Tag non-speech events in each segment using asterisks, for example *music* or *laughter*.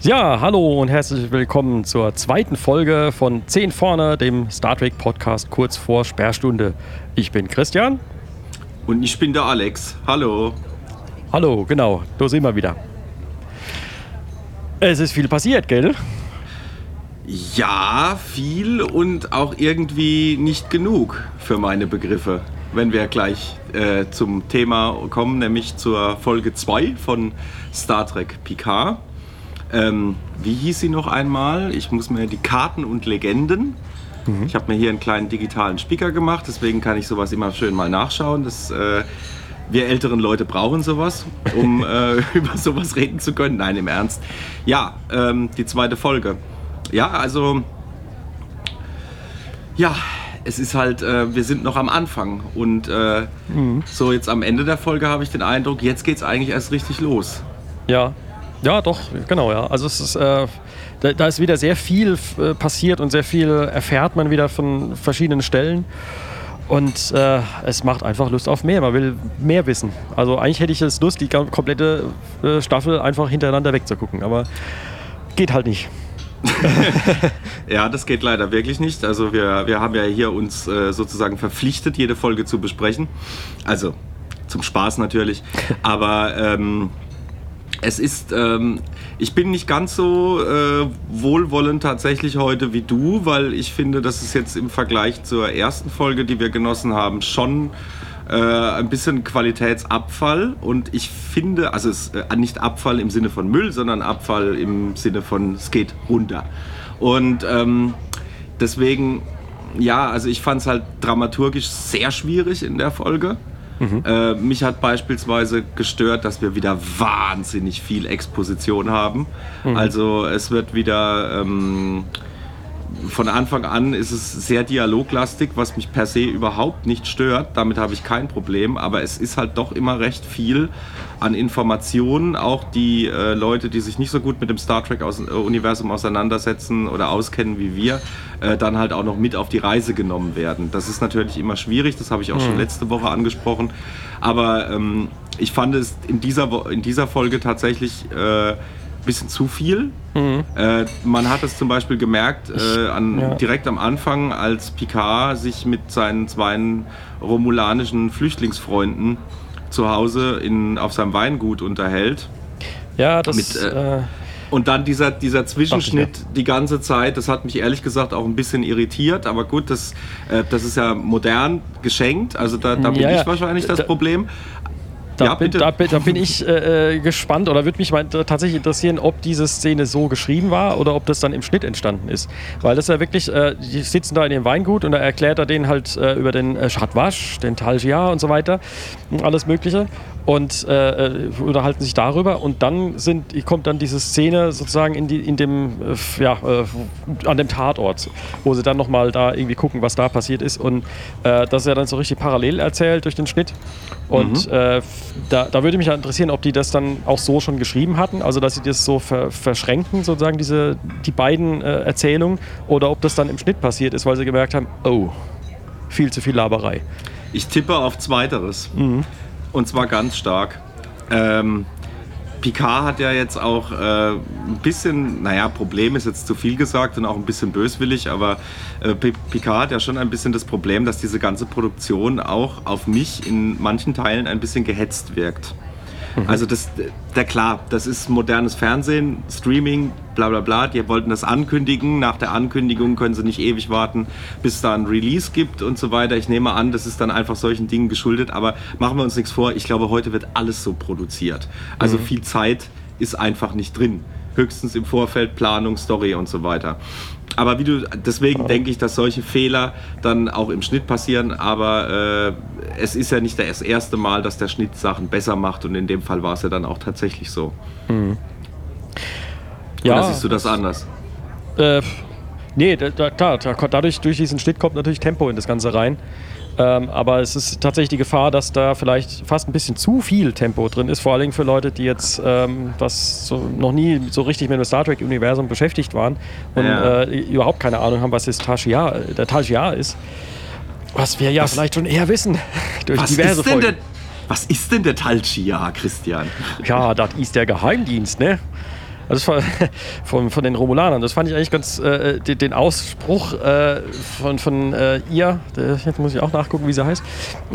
Ja, hallo und herzlich willkommen zur zweiten Folge von 10 vorne, dem Star Trek Podcast kurz vor Sperrstunde. Ich bin Christian. Und ich bin der Alex. Hallo. Hallo, genau, da sind wir wieder. Es ist viel passiert, gell? Ja, viel und auch irgendwie nicht genug für meine Begriffe. Wenn wir gleich äh, zum Thema kommen, nämlich zur Folge 2 von Star Trek Picard. Ähm, wie hieß sie noch einmal? Ich muss mir die Karten und Legenden. Ich habe mir hier einen kleinen digitalen Speaker gemacht, deswegen kann ich sowas immer schön mal nachschauen. Das, äh, wir älteren Leute brauchen sowas, um äh, *laughs* über sowas reden zu können. Nein, im Ernst. Ja, ähm, die zweite Folge. Ja, also. Ja, es ist halt, äh, wir sind noch am Anfang. Und äh, so jetzt am Ende der Folge habe ich den Eindruck, jetzt geht es eigentlich erst richtig los. Ja. Ja, doch, genau, ja. Also es ist, äh, da, da ist wieder sehr viel äh, passiert und sehr viel erfährt man wieder von verschiedenen Stellen. Und äh, es macht einfach Lust auf mehr. Man will mehr wissen. Also eigentlich hätte ich jetzt Lust, die komplette äh, Staffel einfach hintereinander wegzugucken. Aber geht halt nicht. *laughs* Ja, das geht leider wirklich nicht. Also wir, wir haben ja hier uns äh, sozusagen verpflichtet, jede Folge zu besprechen. Also zum Spaß natürlich. *laughs* Aber ähm, es ist, ähm, ich bin nicht ganz so äh, wohlwollend tatsächlich heute wie du, weil ich finde, dass es jetzt im Vergleich zur ersten Folge, die wir genossen haben, schon äh, ein bisschen Qualitätsabfall und ich finde, also es, äh, nicht Abfall im Sinne von Müll, sondern Abfall im Sinne von es geht runter. Und ähm, deswegen, ja, also ich fand es halt dramaturgisch sehr schwierig in der Folge. Äh, mich hat beispielsweise gestört, dass wir wieder wahnsinnig viel Exposition haben. Also es wird wieder ähm, von Anfang an ist es sehr dialoglastig, was mich per se überhaupt nicht stört. Damit habe ich kein Problem. Aber es ist halt doch immer recht viel an Informationen. Auch die äh, Leute, die sich nicht so gut mit dem Star Trek-Universum auseinandersetzen oder auskennen wie wir, äh, dann halt auch noch mit auf die Reise genommen werden. Das ist natürlich immer schwierig. Das habe ich auch schon letzte Woche angesprochen. Aber ähm, ich fand es in dieser, in dieser Folge tatsächlich äh, bisschen zu viel. Äh, man hat es zum Beispiel gemerkt äh, an, ja. direkt am Anfang, als Picard sich mit seinen zwei romulanischen Flüchtlingsfreunden zu Hause in, auf seinem Weingut unterhält. Ja, das. Mit, äh, äh, Und dann dieser, dieser Zwischenschnitt die ganze Zeit, das hat mich ehrlich gesagt auch ein bisschen irritiert. Aber gut, das, äh, das ist ja modern geschenkt. Also da, da bin Ja, ja. ich wahrscheinlich das Da- Problem. Da, Ja, bin, da, da bin ich äh, äh, gespannt oder würde mich mal tatsächlich interessieren, ob diese Szene so geschrieben war oder ob das dann im Schnitt entstanden ist. Weil das ist ja wirklich, äh, die sitzen da in dem Weingut und da erklärt er denen halt äh, über den äh, Chatwasch, den Talgia und so weiter und alles Mögliche und äh, äh, unterhalten sich darüber. Und dann sind, kommt dann diese Szene sozusagen in, die, in dem, äh, ja, äh, an dem Tatort, wo sie dann nochmal da irgendwie gucken, was da passiert ist. Und äh, das ist ja dann so richtig parallel erzählt durch den Schnitt. Und äh, da, da würde mich ja interessieren, ob die das dann auch so schon geschrieben hatten, also dass sie das so ver verschränken, sozusagen diese, die beiden äh, Erzählungen, oder ob das dann im Schnitt passiert ist, weil sie gemerkt haben, oh, viel zu viel Laberei. Ich tippe auf Zweiteres. Und zwar ganz stark. Ähm, Picard hat ja jetzt auch äh, ein bisschen, naja, Problem ist jetzt zu viel gesagt und auch ein bisschen böswillig, aber äh, Pi- Picard hat ja schon ein bisschen das Problem, dass diese ganze Produktion auch auf mich in manchen Teilen ein bisschen gehetzt wirkt. Also das, der klar, das ist modernes Fernsehen, Streaming, bla bla bla. Die wollten das ankündigen. Nach der Ankündigung können sie nicht ewig warten, bis da ein Release gibt und so weiter. Ich nehme an, das ist dann einfach solchen Dingen geschuldet. Aber machen wir uns nichts vor. Ich glaube, heute wird alles so produziert. Also viel Zeit ist einfach nicht drin. Höchstens im Vorfeld Planung, Story und so weiter. Aber wie du, deswegen denke ich, dass solche Fehler dann auch im Schnitt passieren. Aber äh, es ist ja nicht das erste Mal, dass der Schnitt Sachen besser macht. Und in dem Fall war es ja dann auch tatsächlich so. Oder siehst du das anders? Äh, nee, da, da, klar, da, dadurch, durch diesen Schnitt kommt natürlich Tempo in das Ganze rein. Ähm, aber es ist tatsächlich die Gefahr, dass da vielleicht fast ein bisschen zu viel Tempo drin ist, vor allem für Leute, die jetzt ähm, was so, noch nie so richtig mit dem Star Trek-Universum beschäftigt waren und Ja. äh, überhaupt keine Ahnung haben, was das Tashiar, der Tashiar ist. Was wir ja Was- vielleicht schon eher wissen. *laughs* Durch Was diverse ist, denn der, Folgen. was ist denn der Talchia, Christian? Ja, das ist der Geheimdienst, ne? Also von, *laughs* von, von den Romulanern. Das fand ich eigentlich ganz, äh, den, den Ausspruch äh, von, von äh, ihr, jetzt muss ich auch nachgucken, wie sie heißt.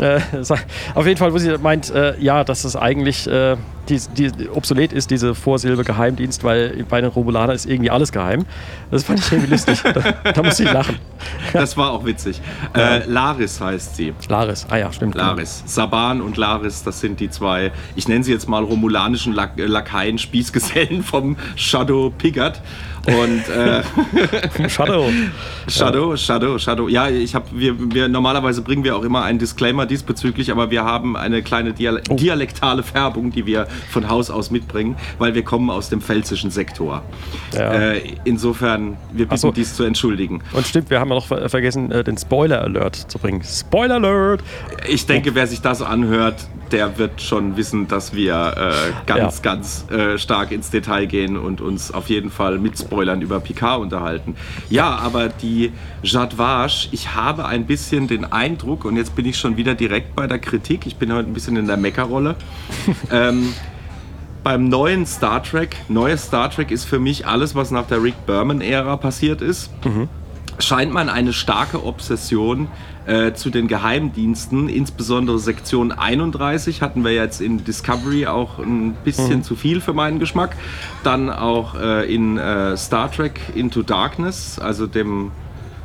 Äh, *laughs* auf jeden Fall, wo sie meint, äh, ja, dass es eigentlich äh, die, die, obsolet ist, diese Vorsilbe Geheimdienst, weil bei den Romulanern ist irgendwie alles geheim. Das fand ich irgendwie lustig. da, da muss ich lachen. *laughs* Das war auch witzig. Äh, Laris heißt sie. Laris, ah ja, stimmt. Laris. Saban und Laris, das sind die zwei, ich nenne sie jetzt mal romulanischen Lak Lakaien, Spießgesellen vom Shadow Piggott. Und äh, *laughs* Shadow. Shadow, Shadow, Shadow. Ja, ich habe, wir, wir normalerweise bringen wir auch immer einen Disclaimer diesbezüglich, aber wir haben eine kleine Dial Oh. dialektale Färbung, die wir von Haus aus mitbringen, weil wir kommen aus dem pfälzischen Sektor. Ja. Äh, insofern, wir bitten so. dies zu entschuldigen. Und stimmt, wir haben ja noch ver vergessen, äh, den Spoiler-Alert zu bringen. Spoiler-Alert! Ich denke, wer sich das anhört, der wird schon wissen, dass wir äh, ganz, Ja. ganz äh, stark ins Detail gehen und uns auf jeden Fall mit Spoilern über Picard unterhalten. Ja, aber die Jade Vache, ich habe ein bisschen den Eindruck, und jetzt bin ich schon wieder direkt bei der Kritik, ich bin heute ein bisschen in der Meckerrolle. *laughs* ähm, beim neuen Star Trek, neues Star Trek ist für mich alles, was nach der Rick Berman-Ära passiert ist scheint man eine starke Obsession äh, zu den Geheimdiensten, insbesondere Sektion 31 hatten wir jetzt in Discovery auch ein bisschen zu viel für meinen Geschmack. Dann auch äh, in äh, Star Trek Into Darkness, also dem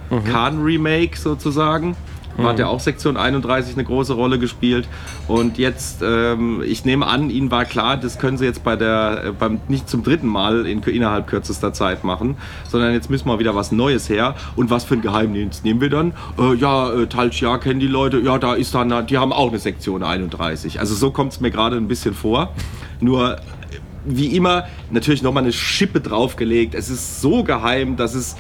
Khan-Remake sozusagen. Hat ja auch Sektion 31 eine große Rolle gespielt. Und jetzt, ähm, ich nehme an, Ihnen war klar, das können Sie jetzt bei der, äh, beim, nicht zum dritten Mal in, innerhalb kürzester Zeit machen, sondern jetzt müssen wir wieder was Neues her. Und was für ein Geheimdienst nehmen wir dann? Äh, ja, äh, Talchia kennen die Leute. Ja, da ist dann, die haben auch eine Sektion 31. Also so kommt es mir gerade ein bisschen vor. Nur, wie immer, natürlich nochmal eine Schippe draufgelegt. Es ist so geheim, dass es,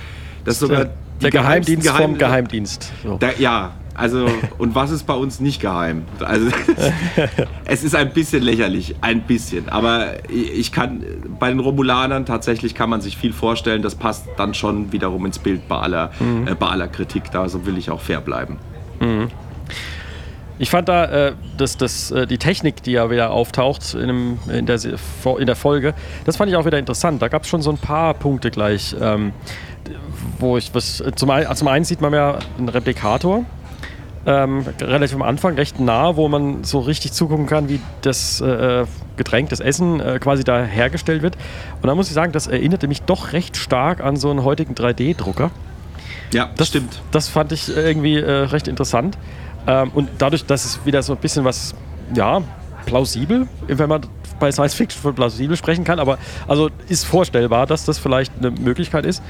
dass sogar Der, der Geheimdienst geheimsten vom Geheim- Geheimdienst. So. da, ja, also, und was ist bei uns nicht geheim? Also, *laughs* es ist ein bisschen lächerlich, ein bisschen. Aber ich kann, bei den Romulanern tatsächlich kann man sich viel vorstellen, das passt dann schon wiederum ins Bild bei aller, äh, bei aller Kritik da, so will ich auch fair bleiben. Ich fand da äh, das, das, äh, die Technik, die ja wieder auftaucht in, dem, in, der, in der Folge, das fand ich auch wieder interessant. Da gab es schon so ein paar Punkte gleich, ähm, wo ich was. Zum, zum einen sieht man ja einen Replikator. Ähm, relativ am Anfang, recht nah, wo man so richtig zugucken kann, wie das äh, Getränk, das Essen äh, quasi da hergestellt wird. Und da muss ich sagen, das erinnerte mich doch recht stark an so einen heutigen 3D-Drucker. Ja, Das stimmt. Das fand ich irgendwie äh, recht interessant. Ähm, und dadurch, dass es wieder so ein bisschen was, ja, plausibel, wenn man bei Science Fiction von plausibel sprechen kann, aber also ist vorstellbar, dass das vielleicht eine Möglichkeit ist.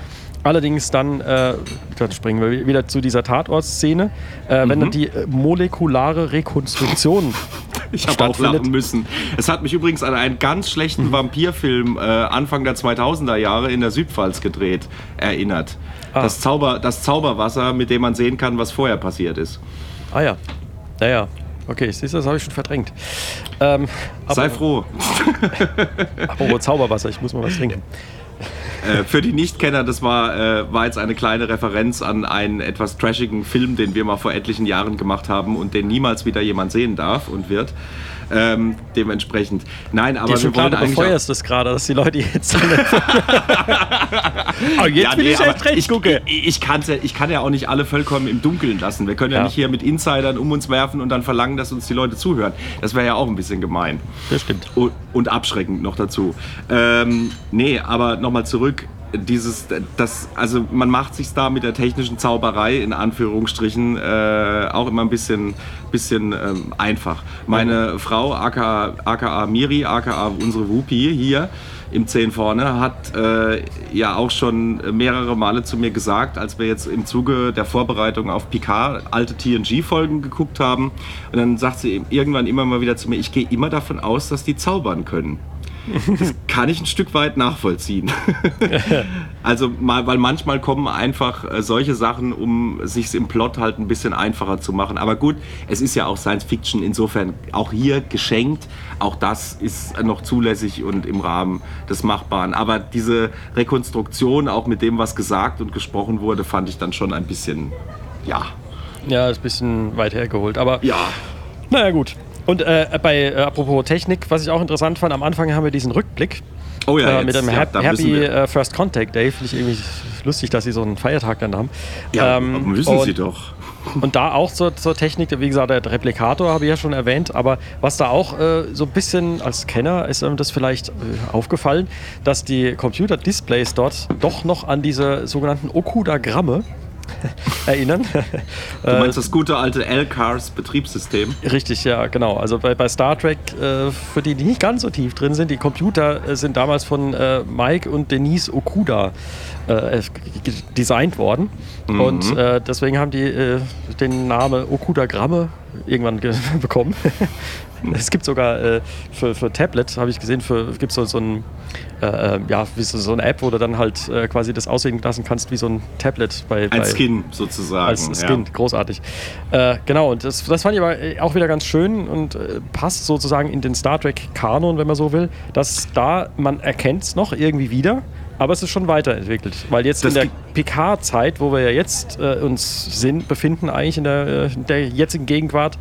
Allerdings dann, äh, dann springen wir wieder zu dieser Tatortszene, äh, wenn dann die äh, molekulare Rekonstruktion *laughs* Ich habe auch lachen müssen. Es hat mich übrigens an einen ganz schlechten Vampirfilm äh, Anfang der 2000er Jahre in der Südpfalz gedreht erinnert. Ah. Das, Zauber, das Zauberwasser, mit dem man sehen kann, was vorher passiert ist. Ah ja. Naja. Okay, siehst du, das habe ich schon verdrängt. Ähm, Sei froh. *laughs* Apropos Zauberwasser, ich muss mal was trinken. Äh, für die Nichtkenner, das war, äh, war jetzt eine kleine Referenz an einen etwas trashigen Film, den wir mal vor etlichen Jahren gemacht haben und den niemals wieder jemand sehen darf und wird. Ähm, dementsprechend. Nein, aber Dir wir wollen eigentlich. befeuerst es gerade, dass die Leute jetzt. *laughs* oh, jetzt Ja, will nee, ich erst recht ich, gucken. ich, ich, kann's ja, ich kann ja auch nicht alle vollkommen im Dunkeln lassen. Wir können ja, Ja. nicht hier mit Insidern um uns werfen und dann verlangen, dass uns die Leute zuhören. Das wäre ja auch ein bisschen gemein. Das stimmt. Und, und abschreckend noch dazu. Ähm, nee, aber nochmal zurück. Dieses, das, also man macht sich da mit der technischen Zauberei in Anführungsstrichen äh, auch immer ein bisschen, bisschen ähm, einfach. Meine Frau, aka, aka Miri, aka unsere Wupi hier im 10 vorne, hat äh, ja auch schon mehrere Male zu mir gesagt, als wir jetzt im Zuge der Vorbereitung auf Picard alte TNG-Folgen geguckt haben. Und dann sagt sie irgendwann immer mal wieder zu mir, ich gehe immer davon aus, dass die zaubern können. Das kann ich ein Stück weit nachvollziehen. *laughs* also mal, weil manchmal kommen einfach äh, solche Sachen, um sich im Plot halt ein bisschen einfacher zu machen. Aber gut, es ist ja auch Science Fiction, insofern auch hier geschenkt. Auch das ist noch zulässig und im Rahmen des Machbaren. Aber diese Rekonstruktion, auch mit dem, was gesagt und gesprochen wurde, fand ich dann schon ein bisschen, ja, Ja, ist ein bisschen weit hergeholt. Aber Ja, naja, gut. Und äh, bei, äh, apropos Technik, was ich auch interessant fand, am Anfang haben wir diesen Rückblick Oh ja, äh, mit dem ja, Happy wir- äh, First Contact Day. Finde ich irgendwie lustig, dass sie so einen Feiertag dann haben. ja Ähm, müssen und, sie doch. *laughs* Und da auch zur, zur Technik, wie gesagt, der Replikator habe ich ja schon erwähnt, aber was da auch äh, so ein bisschen als Kenner ist einem das vielleicht äh, aufgefallen, dass die Computer-Displays dort doch noch an diese sogenannten Okudagramme *laughs* erinnern. *laughs* Du meinst das gute alte L-Cars Betriebssystem? Richtig, ja, genau. Also bei, bei Star Trek, äh, für die, die nicht ganz so tief drin sind, die Computer äh, sind damals von äh, Mike und Denise Okuda äh, designt worden. Und äh, deswegen haben die den Namen Okudagramme irgendwann ge *laughs* bekommen. *laughs* es gibt sogar äh, für, für Tablet, habe ich gesehen, gibt so, so ein äh, äh, ja, so, so eine App, wo du dann halt äh, quasi das aussehen lassen kannst wie so ein Tablet bei, bei Ein Skin sozusagen. als Skin, großartig. Äh, genau, und das, das fand ich aber äh, auch wieder ganz schön und passt sozusagen in den Star Trek-Kanon, wenn man so will, dass da, man erkennt es noch irgendwie wieder, aber es ist schon weiterentwickelt. Weil jetzt Das in der Picard-Zeit, wo wir ja jetzt äh, uns sind, befinden, eigentlich in der, äh, in der jetzigen Gegenwart,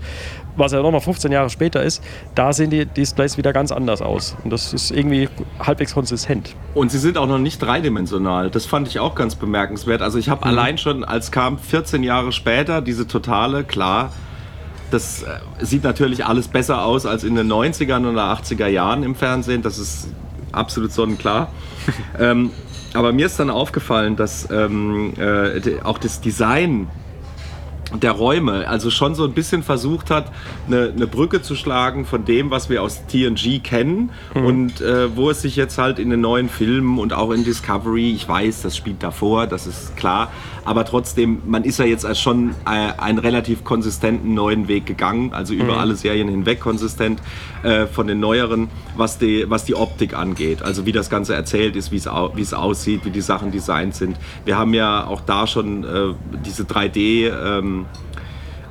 was ja nochmal 15 Jahre später ist, da sehen die Displays wieder ganz anders aus. Und das ist irgendwie halbwegs konsistent. Und sie sind auch noch nicht dreidimensional. Das fand ich auch ganz bemerkenswert. Also ich habe Mhm. allein schon, als kam 14 Jahre später, diese totale, klar, das äh, sieht natürlich alles besser aus als in den 90ern oder 80er Jahren im Fernsehen. Das ist absolut sonnenklar. *laughs* ähm, aber mir ist dann aufgefallen, dass ähm, äh, auch das Design der Räume, also schon so ein bisschen versucht hat, eine, eine Brücke zu schlagen von dem, was wir aus TNG kennen und äh, wo es sich jetzt halt in den neuen Filmen und auch in Discovery, ich weiß, das spielt davor, das ist klar, aber trotzdem, man ist ja jetzt schon äh, einen relativ konsistenten neuen Weg gegangen, also über alle Serien hinweg konsistent äh, von den neueren, was die, was die Optik angeht, also wie das Ganze erzählt ist, wie es au- es aussieht, wie die Sachen designt sind. Wir haben ja auch da schon äh, diese 3D ähm,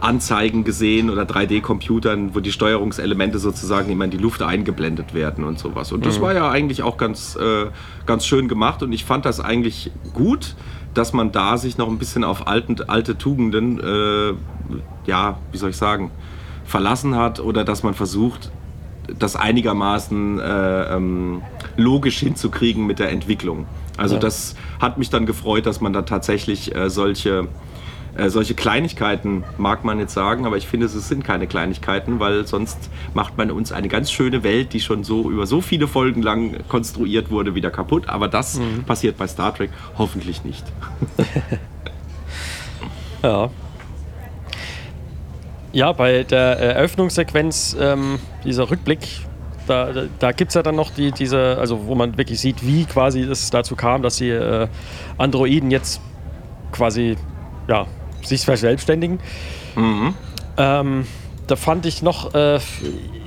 Anzeigen gesehen oder 3D-Computern, wo die Steuerungselemente sozusagen immer in die Luft eingeblendet werden und sowas. Und das war ja eigentlich auch ganz, äh, ganz schön gemacht und ich fand das eigentlich gut, dass man da sich noch ein bisschen auf alten, alte Tugenden, äh, ja, wie soll ich sagen, verlassen hat oder dass man versucht, das einigermaßen äh, ähm, logisch hinzukriegen mit der Entwicklung. Also Ja. das hat mich dann gefreut, dass man da tatsächlich äh, solche, äh, solche Kleinigkeiten, mag man jetzt sagen, aber ich finde, es sind keine Kleinigkeiten, weil sonst macht man uns eine ganz schöne Welt, die schon so über so viele Folgen lang konstruiert wurde, wieder kaputt. Aber das passiert bei Star Trek hoffentlich nicht. *laughs* Ja. Ja, bei der Eröffnungssequenz, ähm, dieser Rückblick, da, da, da gibt es ja dann noch die, diese, also wo man wirklich sieht, wie quasi es dazu kam, dass die äh, Androiden jetzt quasi, ja, sich verselbstständigen. Ähm, da fand ich noch äh,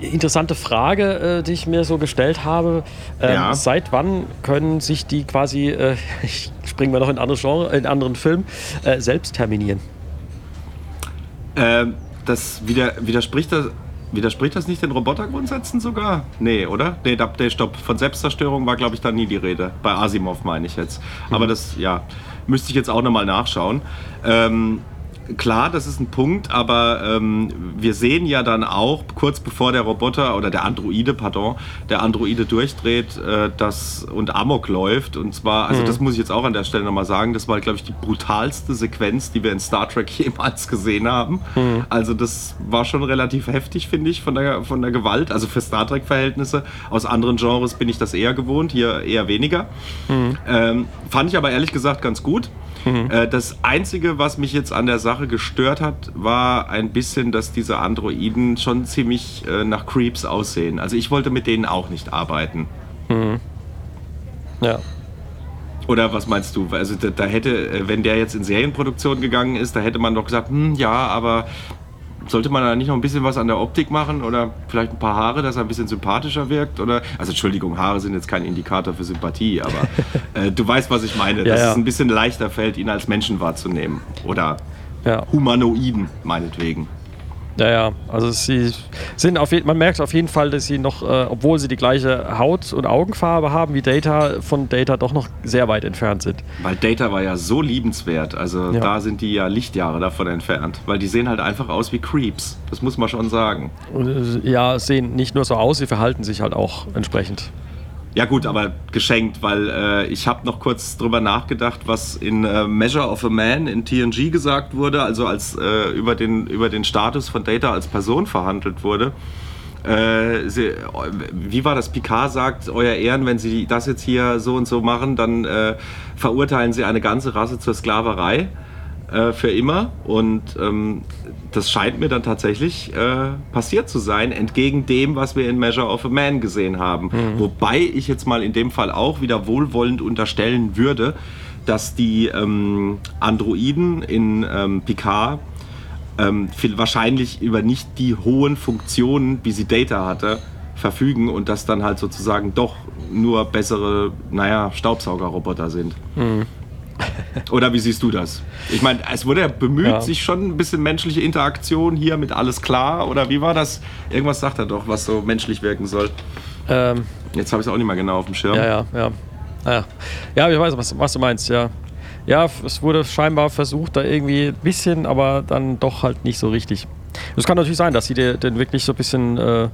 interessante Frage, äh, die ich mir so gestellt habe. Ähm, Ja. Seit wann können sich die quasi, äh, *laughs* ich springen wir noch in andere Genre, in anderen Film, äh, selbst terminieren? Ähm, das wieder, widerspricht das. Widerspricht das nicht den Robotergrundsätzen sogar? Nee, oder? Nee, da, nee stopp. Von Selbstzerstörung war, glaube ich, da nie die Rede. Bei Asimov meine ich jetzt. Aber das, ja, müsste ich jetzt auch nochmal nachschauen. Ähm, klar, das ist ein Punkt, aber ähm, wir sehen ja dann auch, kurz bevor der Roboter oder der Androide, pardon, der Androide durchdreht äh, das, und Amok läuft. Und zwar, also das muss ich jetzt auch an der Stelle nochmal sagen, das war, glaube ich, die brutalste Sequenz, die wir in Star Trek *laughs* jemals gesehen haben. Also das war schon relativ heftig, finde ich, von der, von der Gewalt. Also für Star Trek-Verhältnisse. Aus anderen Genres bin ich das eher gewohnt, hier eher weniger. Ähm, fand ich aber ehrlich gesagt ganz gut. Äh, das Einzige, was mich jetzt an der Sache gestört hat, war ein bisschen, dass diese Androiden schon ziemlich äh, nach Creeps aussehen. Also ich wollte mit denen auch nicht arbeiten. Ja. Oder was meinst du? Also da, da hätte, äh, wenn der jetzt in Serienproduktion gegangen ist, da hätte man doch gesagt, hm, ja, aber sollte man da nicht noch ein bisschen was an der Optik machen oder vielleicht ein paar Haare, dass er ein bisschen sympathischer wirkt? Oder also Entschuldigung, Haare sind jetzt kein Indikator für Sympathie, aber *laughs* äh, du weißt, was ich meine, Ja, dass ja. es ein bisschen leichter fällt, ihn als Menschen wahrzunehmen oder Ja. Humanoiden meinetwegen. Ja, ja, also sie sind auf jeden, man merkt auf jeden Fall, dass sie noch, äh, obwohl sie die gleiche Haut- und Augenfarbe haben wie Data, von Data doch noch sehr weit entfernt sind. Weil Data war ja so liebenswert. Also Ja. da sind die ja Lichtjahre davon entfernt. Weil die sehen halt einfach aus wie Creeps. Das muss man schon sagen. Äh, ja, sehen nicht nur so aus, sie verhalten sich halt auch entsprechend. Ja gut, aber geschenkt, weil äh, ich habe noch kurz drüber nachgedacht, was in äh, Measure of a Man in TNG gesagt wurde, also als äh, über, den, über den Status von Data als Person verhandelt wurde. Äh, sie, wie war das? Picard sagt, Euer Ehren, wenn Sie das jetzt hier so und so machen, dann äh, verurteilen Sie eine ganze Rasse zur Sklaverei äh, für immer. Und ähm, das scheint mir dann tatsächlich äh, passiert zu sein, entgegen dem, was wir in Measure of a Man gesehen haben. Wobei ich jetzt mal in dem Fall auch wieder wohlwollend unterstellen würde, dass die ähm, Androiden in ähm, Picard ähm, wahrscheinlich über nicht die hohen Funktionen, wie sie Data hatte, verfügen und das dann halt sozusagen doch nur bessere, naja, Staubsaugerroboter sind. *laughs* Oder wie siehst du das? Ich meine, es wurde ja bemüht, Ja. sich schon ein bisschen menschliche Interaktion hier mit alles klar. Oder wie war das? Irgendwas sagt er doch, was so menschlich wirken soll. Ähm, Jetzt habe ich es auch nicht mehr genau auf dem Schirm. ja, ja, ja. Ja, ja ich weiß, was, was du meinst, ja. Ja, es wurde scheinbar versucht, da irgendwie ein bisschen, aber dann doch halt nicht so richtig. Es kann natürlich sein, dass sie de- den wirklich so ein bisschen äh,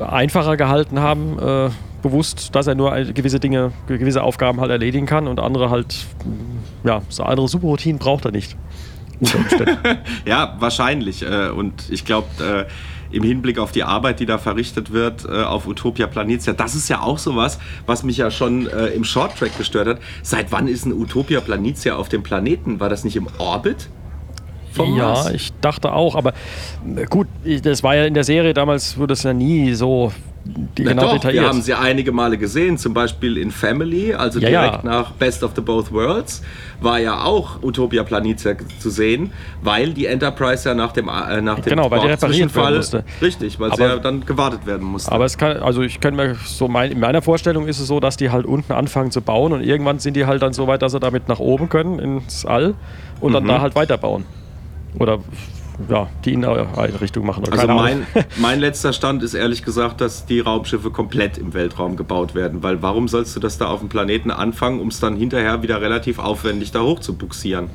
einfacher gehalten haben, äh, bewusst, dass er nur gewisse Dinge, ge- gewisse Aufgaben halt erledigen kann und andere halt, mh, ja, so andere Superroutinen braucht er nicht. *laughs* Ja, wahrscheinlich. äh, Und ich glaube, äh, im Hinblick auf die Arbeit, die da verrichtet wird äh, auf Utopia Planitia, das ist ja auch sowas, was mich ja schon im Shorttrack gestört hat. Seit wann ist ein Utopia Planitia auf dem Planeten? War das nicht im Orbit? vom ja, Mars? ich dachte auch, aber gut, das war ja in der Serie damals, wurde es ja nie so die, Na genau doch, detailliert. wir haben sie einige Male gesehen, zum Beispiel in Family, also Ja, direkt ja. nach Best of the Both Worlds, war ja auch Utopia Planitia zu sehen, weil die Enterprise ja nach dem, äh, nach dem Genau, weil die repariert werden musste. Richtig, weil sie Aber- ja dann gewartet werden musste. Aber es kann, also ich kann mir so mein, in meiner Vorstellung ist es so, dass die halt unten anfangen zu bauen und irgendwann sind die halt dann so weit, dass sie damit nach oben können ins All und Mhm. dann da halt weiterbauen. Oder ja, die Inneneinrichtung machen. Oder Also keine mein, *laughs* mein letzter Stand ist ehrlich gesagt, dass die Raumschiffe komplett im Weltraum gebaut werden. Weil warum sollst du das da auf dem Planeten anfangen, um es dann hinterher wieder relativ aufwendig da hoch zu buxieren?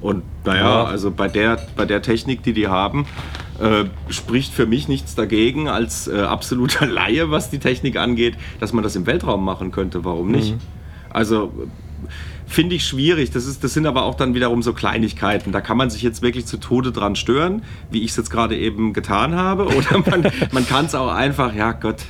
Und naja, Ja. also bei der, bei der Technik, die die haben, äh, spricht für mich nichts dagegen als äh, absoluter *laughs* Laie, was die Technik angeht, dass man das im Weltraum machen könnte. Warum nicht? Also finde ich schwierig. Das, ist, das sind aber auch dann wiederum so Kleinigkeiten. Da kann man sich jetzt wirklich zu Tode dran stören, wie ich es jetzt gerade eben getan habe. *laughs* Oder man, man kann es auch einfach, ja Gott,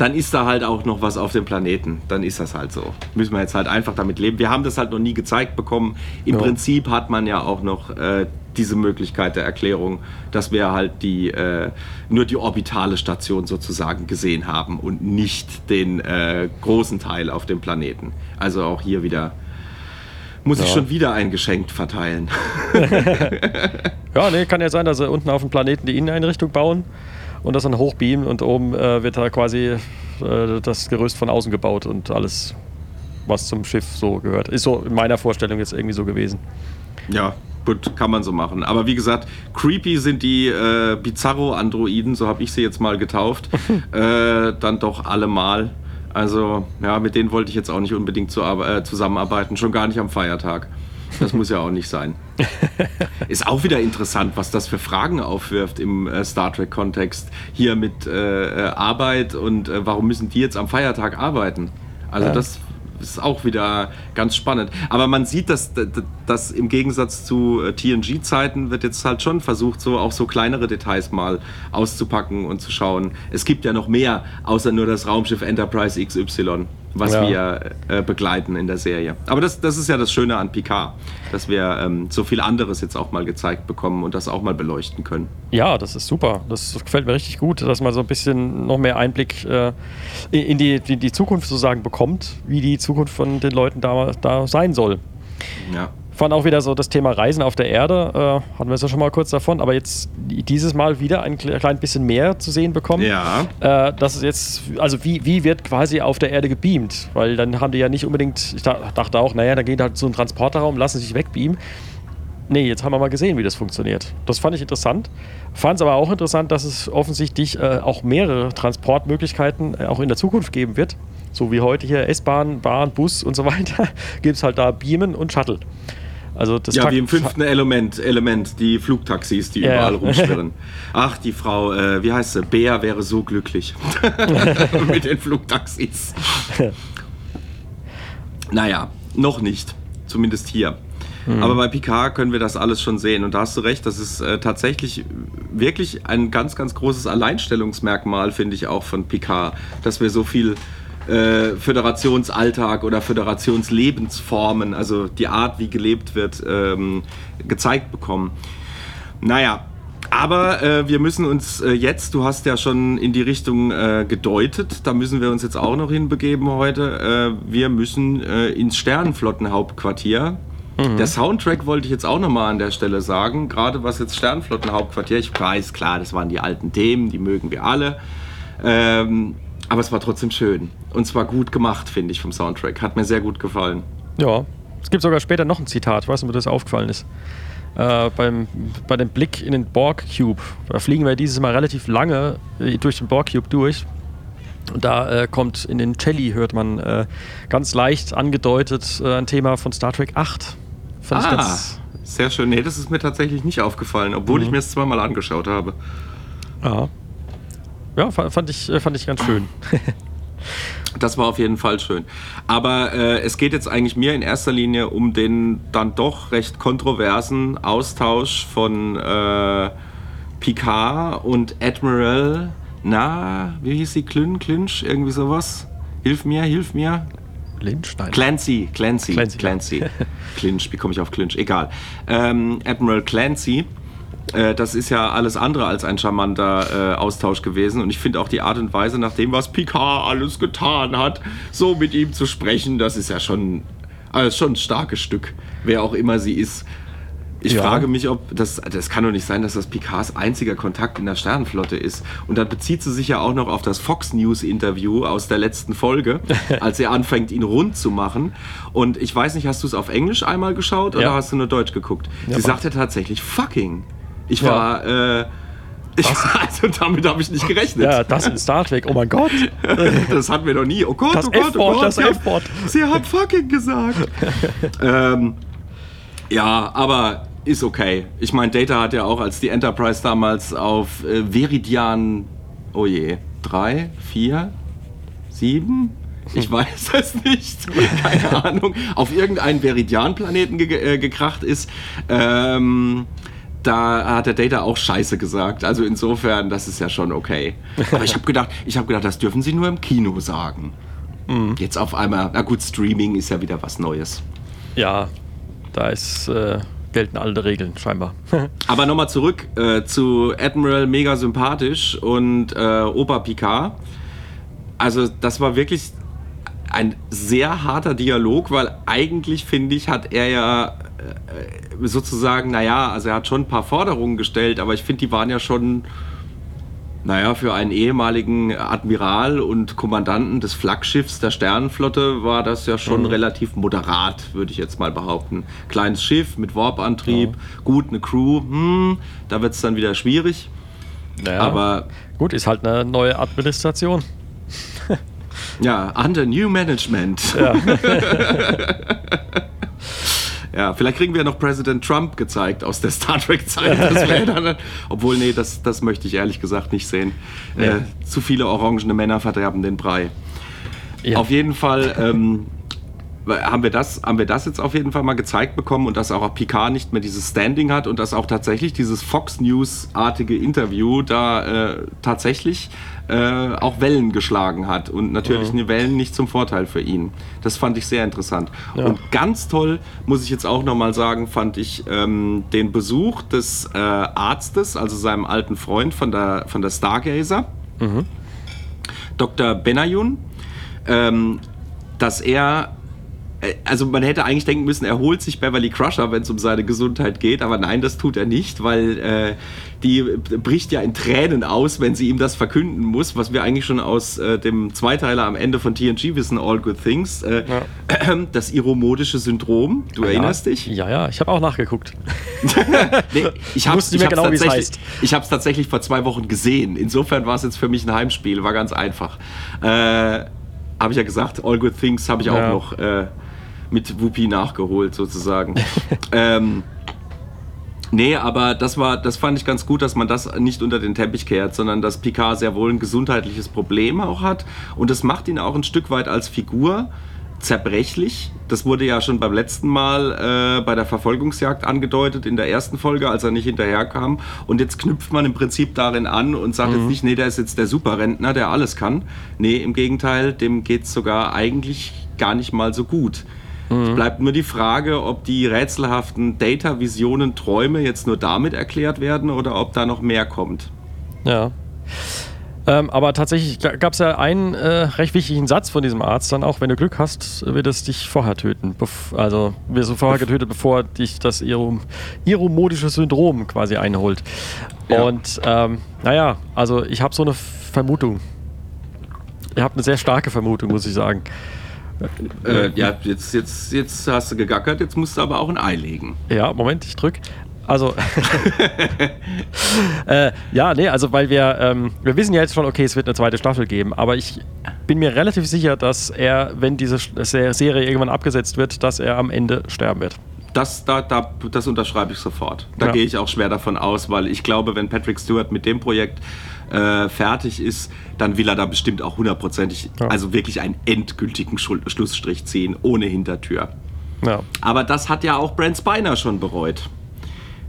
dann ist da halt auch noch was auf dem Planeten. Dann ist das halt so. Müssen wir jetzt halt einfach damit leben. Wir haben das halt noch nie gezeigt bekommen. Im Ja. Prinzip hat man ja auch noch äh, diese Möglichkeit der Erklärung, dass wir halt die, äh, nur die orbitale Station sozusagen gesehen haben und nicht den äh, großen Teil auf dem Planeten. Also auch hier wieder muss ich Ja. schon wieder ein Geschenk verteilen. *laughs* Ja, nee, kann ja sein, dass sie unten auf dem Planeten die Inneneinrichtung bauen und das dann hochbeamen und oben äh, wird da quasi äh, das Gerüst von außen gebaut und alles, was zum Schiff so gehört. Ist so in meiner Vorstellung jetzt irgendwie so gewesen. Ja, gut, kann man so machen. Aber wie gesagt, creepy sind die äh, Bizarro-Androiden, so habe ich sie jetzt mal getauft, *laughs* äh, dann doch allemal. Also, ja, mit denen wollte ich jetzt auch nicht unbedingt äh, zusammenarbeiten, schon gar nicht am Feiertag. Das muss ja auch nicht sein. *laughs* Ist auch wieder interessant, was das für Fragen aufwirft im äh, Star Trek-Kontext. Hier mit äh, äh, Arbeit und äh, warum müssen die jetzt am Feiertag arbeiten? Also Ja. das ist auch wieder ganz spannend. Aber man sieht, dass, dass im Gegensatz zu äh, TNG-Zeiten wird jetzt halt schon versucht, so auch so kleinere Details mal auszupacken und zu schauen. Es gibt ja noch mehr, außer nur das Raumschiff Enterprise XY, was Ja. wir äh, begleiten in der Serie. Aber das, das ist ja das Schöne an Picard, dass wir ähm, so viel anderes jetzt auch mal gezeigt bekommen und das auch mal beleuchten können. Ja, das ist super. Das gefällt mir richtig gut, dass man so ein bisschen noch mehr Einblick äh, in die, die, die Zukunft sozusagen bekommt, wie die Zukunft von den Leuten da, da sein soll. Ja. Fand auch wieder so das Thema Reisen auf der Erde, äh, hatten wir es ja schon mal kurz davon, aber jetzt dieses Mal wieder ein kle- klein bisschen mehr zu sehen bekommen. Ja. Äh, das ist jetzt, also wie, wie wird quasi auf der Erde gebeamt? Weil dann haben die ja nicht unbedingt, ich da- dachte auch, naja, da geht halt so ein Transporterraum, lassen sich wegbeamen. nee, jetzt haben wir mal gesehen, wie das funktioniert. Das fand ich interessant. Fand es aber auch interessant, dass es offensichtlich äh, auch mehrere Transportmöglichkeiten äh, auch in der Zukunft geben wird. So wie heute hier S-Bahn, Bahn, Bus und so *laughs* weiter, gibt es halt da Beamen und Shuttle. Also das Ja, Takt- wie im fünften Element, Element, die Flugtaxis, die Ja. überall rumschwirren. *laughs* Ach, die Frau, äh, wie heißt sie? Bea wäre so glücklich *laughs* mit den Flugtaxis. naja, noch nicht. Zumindest hier. Aber bei Picard können wir das alles schon sehen. Und da hast du recht, das ist äh, tatsächlich wirklich ein ganz, ganz großes Alleinstellungsmerkmal, finde ich auch von Picard, dass wir so viel äh, Föderationsalltag oder Föderationslebensformen, also die Art, wie gelebt wird, ähm, gezeigt bekommen. Naja, aber äh, wir müssen uns äh, jetzt, du hast ja schon in die Richtung äh, gedeutet, da müssen wir uns jetzt auch noch hinbegeben heute. Äh, wir müssen äh, ins Sternenflottenhauptquartier. Der Soundtrack wollte ich jetzt auch nochmal an der Stelle sagen, gerade was jetzt Sternenflottenhauptquartier, ich weiß, klar, das waren die alten Themen, die mögen wir alle. Ähm, aber es war trotzdem schön. Und zwar gut gemacht, finde ich, vom Soundtrack. Hat mir sehr gut gefallen. Ja, es gibt sogar später noch ein Zitat, ich weiß nicht, ob das aufgefallen ist. Äh, beim, bei dem Blick in den Borg Cube. Da fliegen wir dieses Mal relativ lange äh, durch den Borg Cube durch. Und da äh, kommt in den Celli, hört man äh, ganz leicht angedeutet äh, ein Thema von Star Trek 8. Fand ich Ah, ganz. sehr schön. Nee, das ist mir tatsächlich nicht aufgefallen, obwohl ich mir es zweimal angeschaut habe. Ja, ja fa- fand, ich, äh, fand ich ganz schön. *laughs* Das war auf jeden Fall schön. Aber äh, es geht jetzt eigentlich mir in erster Linie um den dann doch recht kontroversen Austausch von äh, Picard und Admiral. Na, wie hieß sie? Klün, Clinch? Irgendwie sowas? Hilf mir, hilf mir. Lynch? Nein. Clancy, Clancy, Clancy, Clancy. *laughs* Clinch, wie komme ich auf Clinch? Egal. Ähm, Admiral Clancy, äh, das ist ja alles andere als ein charmanter äh, Austausch gewesen. Und ich finde auch die Art und Weise, nach dem, was Picard alles getan hat, so mit ihm zu sprechen, das ist ja schon, also schon ein starkes Stück, wer auch immer sie ist. Ich Ja. frage mich, ob das, das kann doch nicht sein, dass das Picards einziger Kontakt in der Sternenflotte ist. Und dann bezieht sie sich ja auch noch auf das Fox News Interview aus der letzten Folge, *laughs* als er anfängt, ihn rund zu machen. Und ich weiß nicht, hast du es auf Englisch einmal geschaut oder Ja. hast du nur Deutsch geguckt? Ja, sie war- sagte tatsächlich fucking. Ich Ja. war, äh, ich war, also damit habe ich nicht gerechnet. Ja, das in Star Trek. Oh mein Gott. *laughs* Das hatten wir noch nie. Oh Gott, Das oh Gott, oh Gott. das sie haben- F-Wort. Sie haben fucking gesagt. *laughs* ähm, ja, aber ist okay. Ich meine, Data hat ja auch, als die Enterprise damals auf äh, Veridian, oh je, drei, vier, sieben? Ich *laughs* weiß es nicht. Keine Ahnung. Auf irgendeinen Veridian-Planeten ge äh, gekracht ist. Ähm, da hat der Data auch Scheiße gesagt. Also insofern, das ist ja schon okay. Aber ich *laughs* habe gedacht, ich habe gedacht, das dürfen sie nur im Kino sagen. Jetzt auf einmal, na gut, Streaming ist ja wieder was Neues. Ja, da ist, äh, gelten alte Regeln, scheinbar. *laughs* Aber nochmal zurück äh, zu Admiral mega sympathisch und äh, Opa Picard. Also das war wirklich ein sehr harter Dialog, weil eigentlich finde ich, hat er ja sozusagen, naja, also er hat schon ein paar Forderungen gestellt, aber ich finde, die waren ja schon, naja, für einen ehemaligen Admiral und Kommandanten des Flaggschiffs der Sternenflotte war das ja schon relativ moderat, würde ich jetzt mal behaupten. Kleines Schiff mit Warp-Antrieb, gut, eine Crew, hm, da wird es dann wieder schwierig. Naja, Aber gut, ist halt eine neue Administration. ja, under new management. Ja. *laughs* *laughs* Ja, vielleicht kriegen wir noch Präsident Trump gezeigt aus der Star Trek-Zeit. Dann. Obwohl, nee, das, das möchte ich ehrlich gesagt nicht sehen. Äh, zu viele orangene Männer verderben den Brei. Ja. Auf jeden Fall ähm, haben, wir das, haben wir das jetzt auf jeden Fall mal gezeigt bekommen und dass auch Picard nicht mehr dieses Standing hat und dass auch tatsächlich dieses Fox News-artige Interview da äh, tatsächlich äh, auch Wellen geschlagen hat und natürlich eine Wellen nicht zum Vorteil für ihn. Das fand ich sehr interessant. Ja. Und ganz toll, muss ich jetzt auch nochmal sagen, fand ich ähm, den Besuch des äh, Arztes, also seinem alten Freund von der, von der Stargazer, Dr. Benayoun, ähm, dass er, also man hätte eigentlich denken müssen, er holt sich Beverly Crusher, wenn es um seine Gesundheit geht, aber nein, das tut er nicht, weil äh, die bricht ja in Tränen aus, wenn sie ihm das verkünden muss, was wir eigentlich schon aus äh, dem Zweiteiler am Ende von TNG wissen, All Good Things. Äh, *clears throat* Das iromodische Syndrom, du erinnerst ja. dich? Ja, ja, ich habe auch nachgeguckt. *laughs* Nee, ich habe genau, es tatsächlich, heißt. ich hab's tatsächlich vor zwei Wochen gesehen. Insofern war es jetzt für mich ein Heimspiel, war ganz einfach. Äh, habe ich ja gesagt, All Good Things habe ich Ja. auch noch äh, mit Whoopi nachgeholt sozusagen. *laughs* ähm, nee, aber das war, das fand ich ganz gut, dass man das nicht unter den Teppich kehrt, sondern dass Picard sehr wohl ein gesundheitliches Problem auch hat und das macht ihn auch ein Stück weit als Figur zerbrechlich. Das wurde ja schon beim letzten Mal äh, bei der Verfolgungsjagd angedeutet, in der ersten Folge, als er nicht hinterherkam. Und jetzt knüpft man im Prinzip darin an und sagt jetzt nicht, nee, der ist jetzt der Superrentner, der alles kann. Nee, im Gegenteil, dem geht es sogar eigentlich gar nicht mal so gut. Es bleibt nur die Frage, ob die rätselhaften Data, Visionen, Träume jetzt nur damit erklärt werden oder ob da noch mehr kommt. Ja. Ähm, aber tatsächlich gab es ja einen äh, recht wichtigen Satz von diesem Arzt dann auch, wenn du Glück hast, wird es dich vorher töten. Bef also wirst du vorher getötet, bevor dich das iromodische Syndrom quasi einholt. Ja. Und ähm, naja, also ich habe so eine Vermutung. Ich habe eine sehr starke Vermutung, muss ich sagen. Äh, ja, jetzt, jetzt, jetzt hast du gegackert, jetzt musst du aber auch ein Ei legen. Ja, Moment, ich drück. Also, *laughs* äh, ja, nee, also weil wir, ähm, wir wissen ja jetzt schon, okay, es wird eine zweite Staffel geben, aber ich bin mir relativ sicher, dass er, wenn diese Serie irgendwann abgesetzt wird, dass er am Ende sterben wird. Das, da, da, das unterschreibe ich sofort. Da Ja. gehe ich auch schwer davon aus, weil ich glaube, wenn Patrick Stewart mit dem Projekt äh, fertig ist, dann will er da bestimmt auch hundertprozentig, Ja. also wirklich einen endgültigen Schul Schlussstrich ziehen, ohne Hintertür. Ja. Aber das hat ja auch Brent Spiner schon bereut.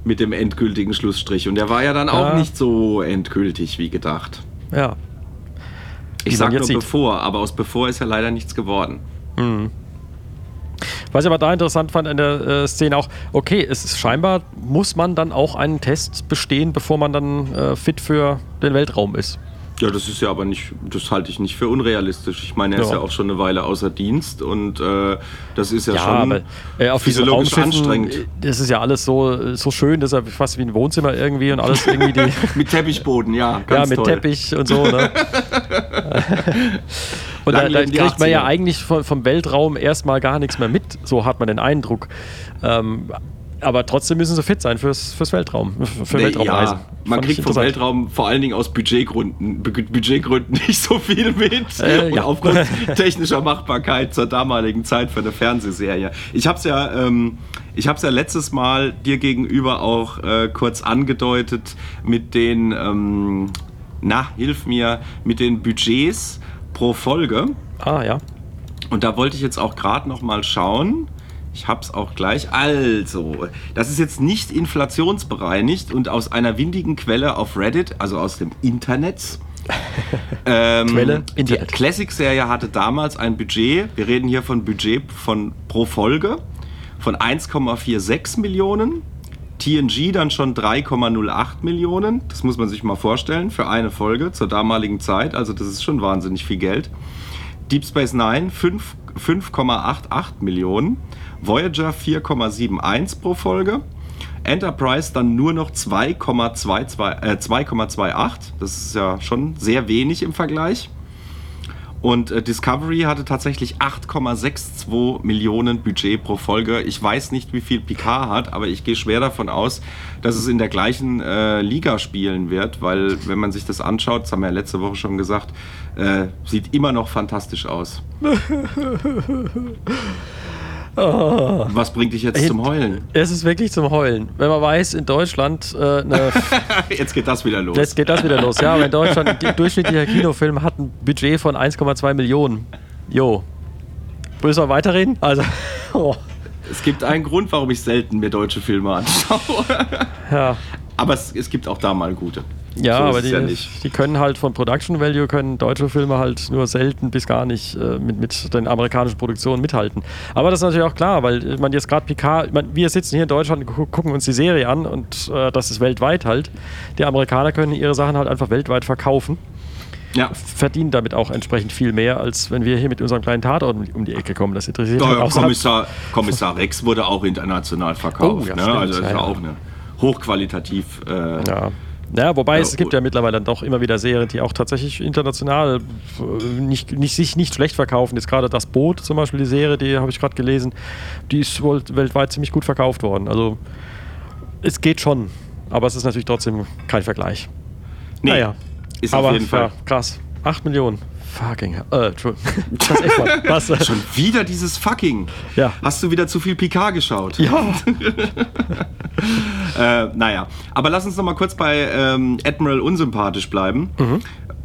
Mit dem endgültigen Schlussstrich. Und der war ja dann auch nicht so endgültig wie gedacht. Ja. Ich Wie sag man nur sieht. bevor, aber aus bevor ist ja leider nichts geworden. Was ich aber da interessant fand in der äh, Szene auch, okay, es ist scheinbar, muss man dann auch einen Test bestehen, bevor man dann äh, fit für den Weltraum ist. Ja, das ist ja aber nicht, das halte ich nicht für unrealistisch. Ich meine, er ist Ja. ja auch schon eine Weile außer Dienst und äh, das ist ja, Ja, schon aber äh, auf physiologisch anstrengend. äh, das ist ja alles so, so schön, das ist ja fast wie ein Wohnzimmer irgendwie und alles irgendwie die, *laughs* Mit Teppichboden, ja, ja, ganz mit toll. Teppich und so. Ne? *laughs* und da, da kriegt man ja 80er. eigentlich vom, vom Weltraum erstmal gar nichts mehr mit, so hat man den Eindruck. Ähm, aber trotzdem müssen sie fit sein fürs, fürs Weltraum, für Nee, Weltraumreisen. ja, man Fand kriegt vom. Weltraum vor allen Dingen aus Budgetgründen, Bu- Budgetgründen *laughs* nicht so viel mit. Äh, und ja. aufgrund *laughs* technischer Machbarkeit zur damaligen Zeit für eine Fernsehserie. Ich habe es ja, ähm, ich hab's ja letztes Mal dir gegenüber auch äh, kurz angedeutet mit den, ähm, na, hilf mir, mit den Budgets pro Folge. Ah, ja. Und da wollte ich jetzt auch gerade noch mal schauen. Ich hab's auch gleich. Also, das ist jetzt nicht inflationsbereinigt und aus einer windigen Quelle auf Reddit, also aus dem Internet. *laughs* ähm, Quelle, Die Internet. Classic-Serie hatte damals ein Budget, wir reden hier von Budget von pro Folge, von 1,46 Millionen. TNG dann schon 3,08 Millionen. Das muss man sich mal vorstellen für eine Folge zur damaligen Zeit. Also das ist schon wahnsinnig viel Geld. Deep Space Nine 5 5,88 Millionen. Voyager 4,71 pro Folge. Enterprise dann nur noch 2,22 äh, 2,28. Das ist ja schon sehr wenig im Vergleich. Und äh, Discovery hatte tatsächlich 8,62 Millionen Budget pro Folge. Ich weiß nicht, wie viel Picard hat, aber ich gehe schwer davon aus, dass es in der gleichen äh, Liga spielen wird, weil wenn man sich das anschaut, das haben wir ja letzte Woche schon gesagt, äh, sieht immer noch fantastisch aus. *laughs* Was bringt dich jetzt zum Heulen? Es ist wirklich zum Heulen. Wenn man weiß, in Deutschland, äh, *laughs* Jetzt geht das wieder los. jetzt geht das wieder los. Ja, aber in Deutschland, ein durchschnittlicher Kinofilm hat ein Budget von 1,2 Millionen. Jo. Willst du mal weiterreden? Also, *laughs* oh, Es gibt einen Grund, warum ich selten mir deutsche Filme anschaue. ja. Aber es, es gibt auch da mal gute. Ja, So aber die, ja die können halt von Production Value, können deutsche Filme halt nur selten bis gar nicht äh, mit, mit den amerikanischen Produktionen mithalten. Aber das ist natürlich auch klar, weil man jetzt gerade Picard, mein, wir sitzen hier in Deutschland, gu gucken uns die Serie an und äh, das ist weltweit halt. Die Amerikaner können ihre Sachen halt einfach weltweit verkaufen, Ja. verdienen damit auch entsprechend viel mehr, als wenn wir hier mit unserem kleinen Tatort um, die Ecke kommen. Das interessiert halt Ja, außerhalb- *laughs* Kommissar, Kommissar Rex wurde auch international verkauft. Oh, ja, ne? stimmt, Also das ist ja ja. auch eine hochqualitativ äh, Ja. Wobei es gibt ja mittlerweile dann doch immer wieder Serien, die auch tatsächlich international äh, nicht, nicht, sich nicht schlecht verkaufen. Jetzt gerade das Boot zum Beispiel, die Serie, die habe ich gerade gelesen, die ist wohl weltweit ziemlich gut verkauft worden. Also es geht schon, aber es ist natürlich trotzdem kein Vergleich. Nee, Naja. ist aber auf jeden Fall. Ja, krass. 8 Millionen. Fucking hell. Äh. Das echt mal. Was? Schon wieder dieses fucking. Ja. Hast du wieder zu viel Picard geschaut? Ja. *laughs* Äh, naja, aber lass uns noch mal kurz bei ähm, Admiral unsympathisch bleiben.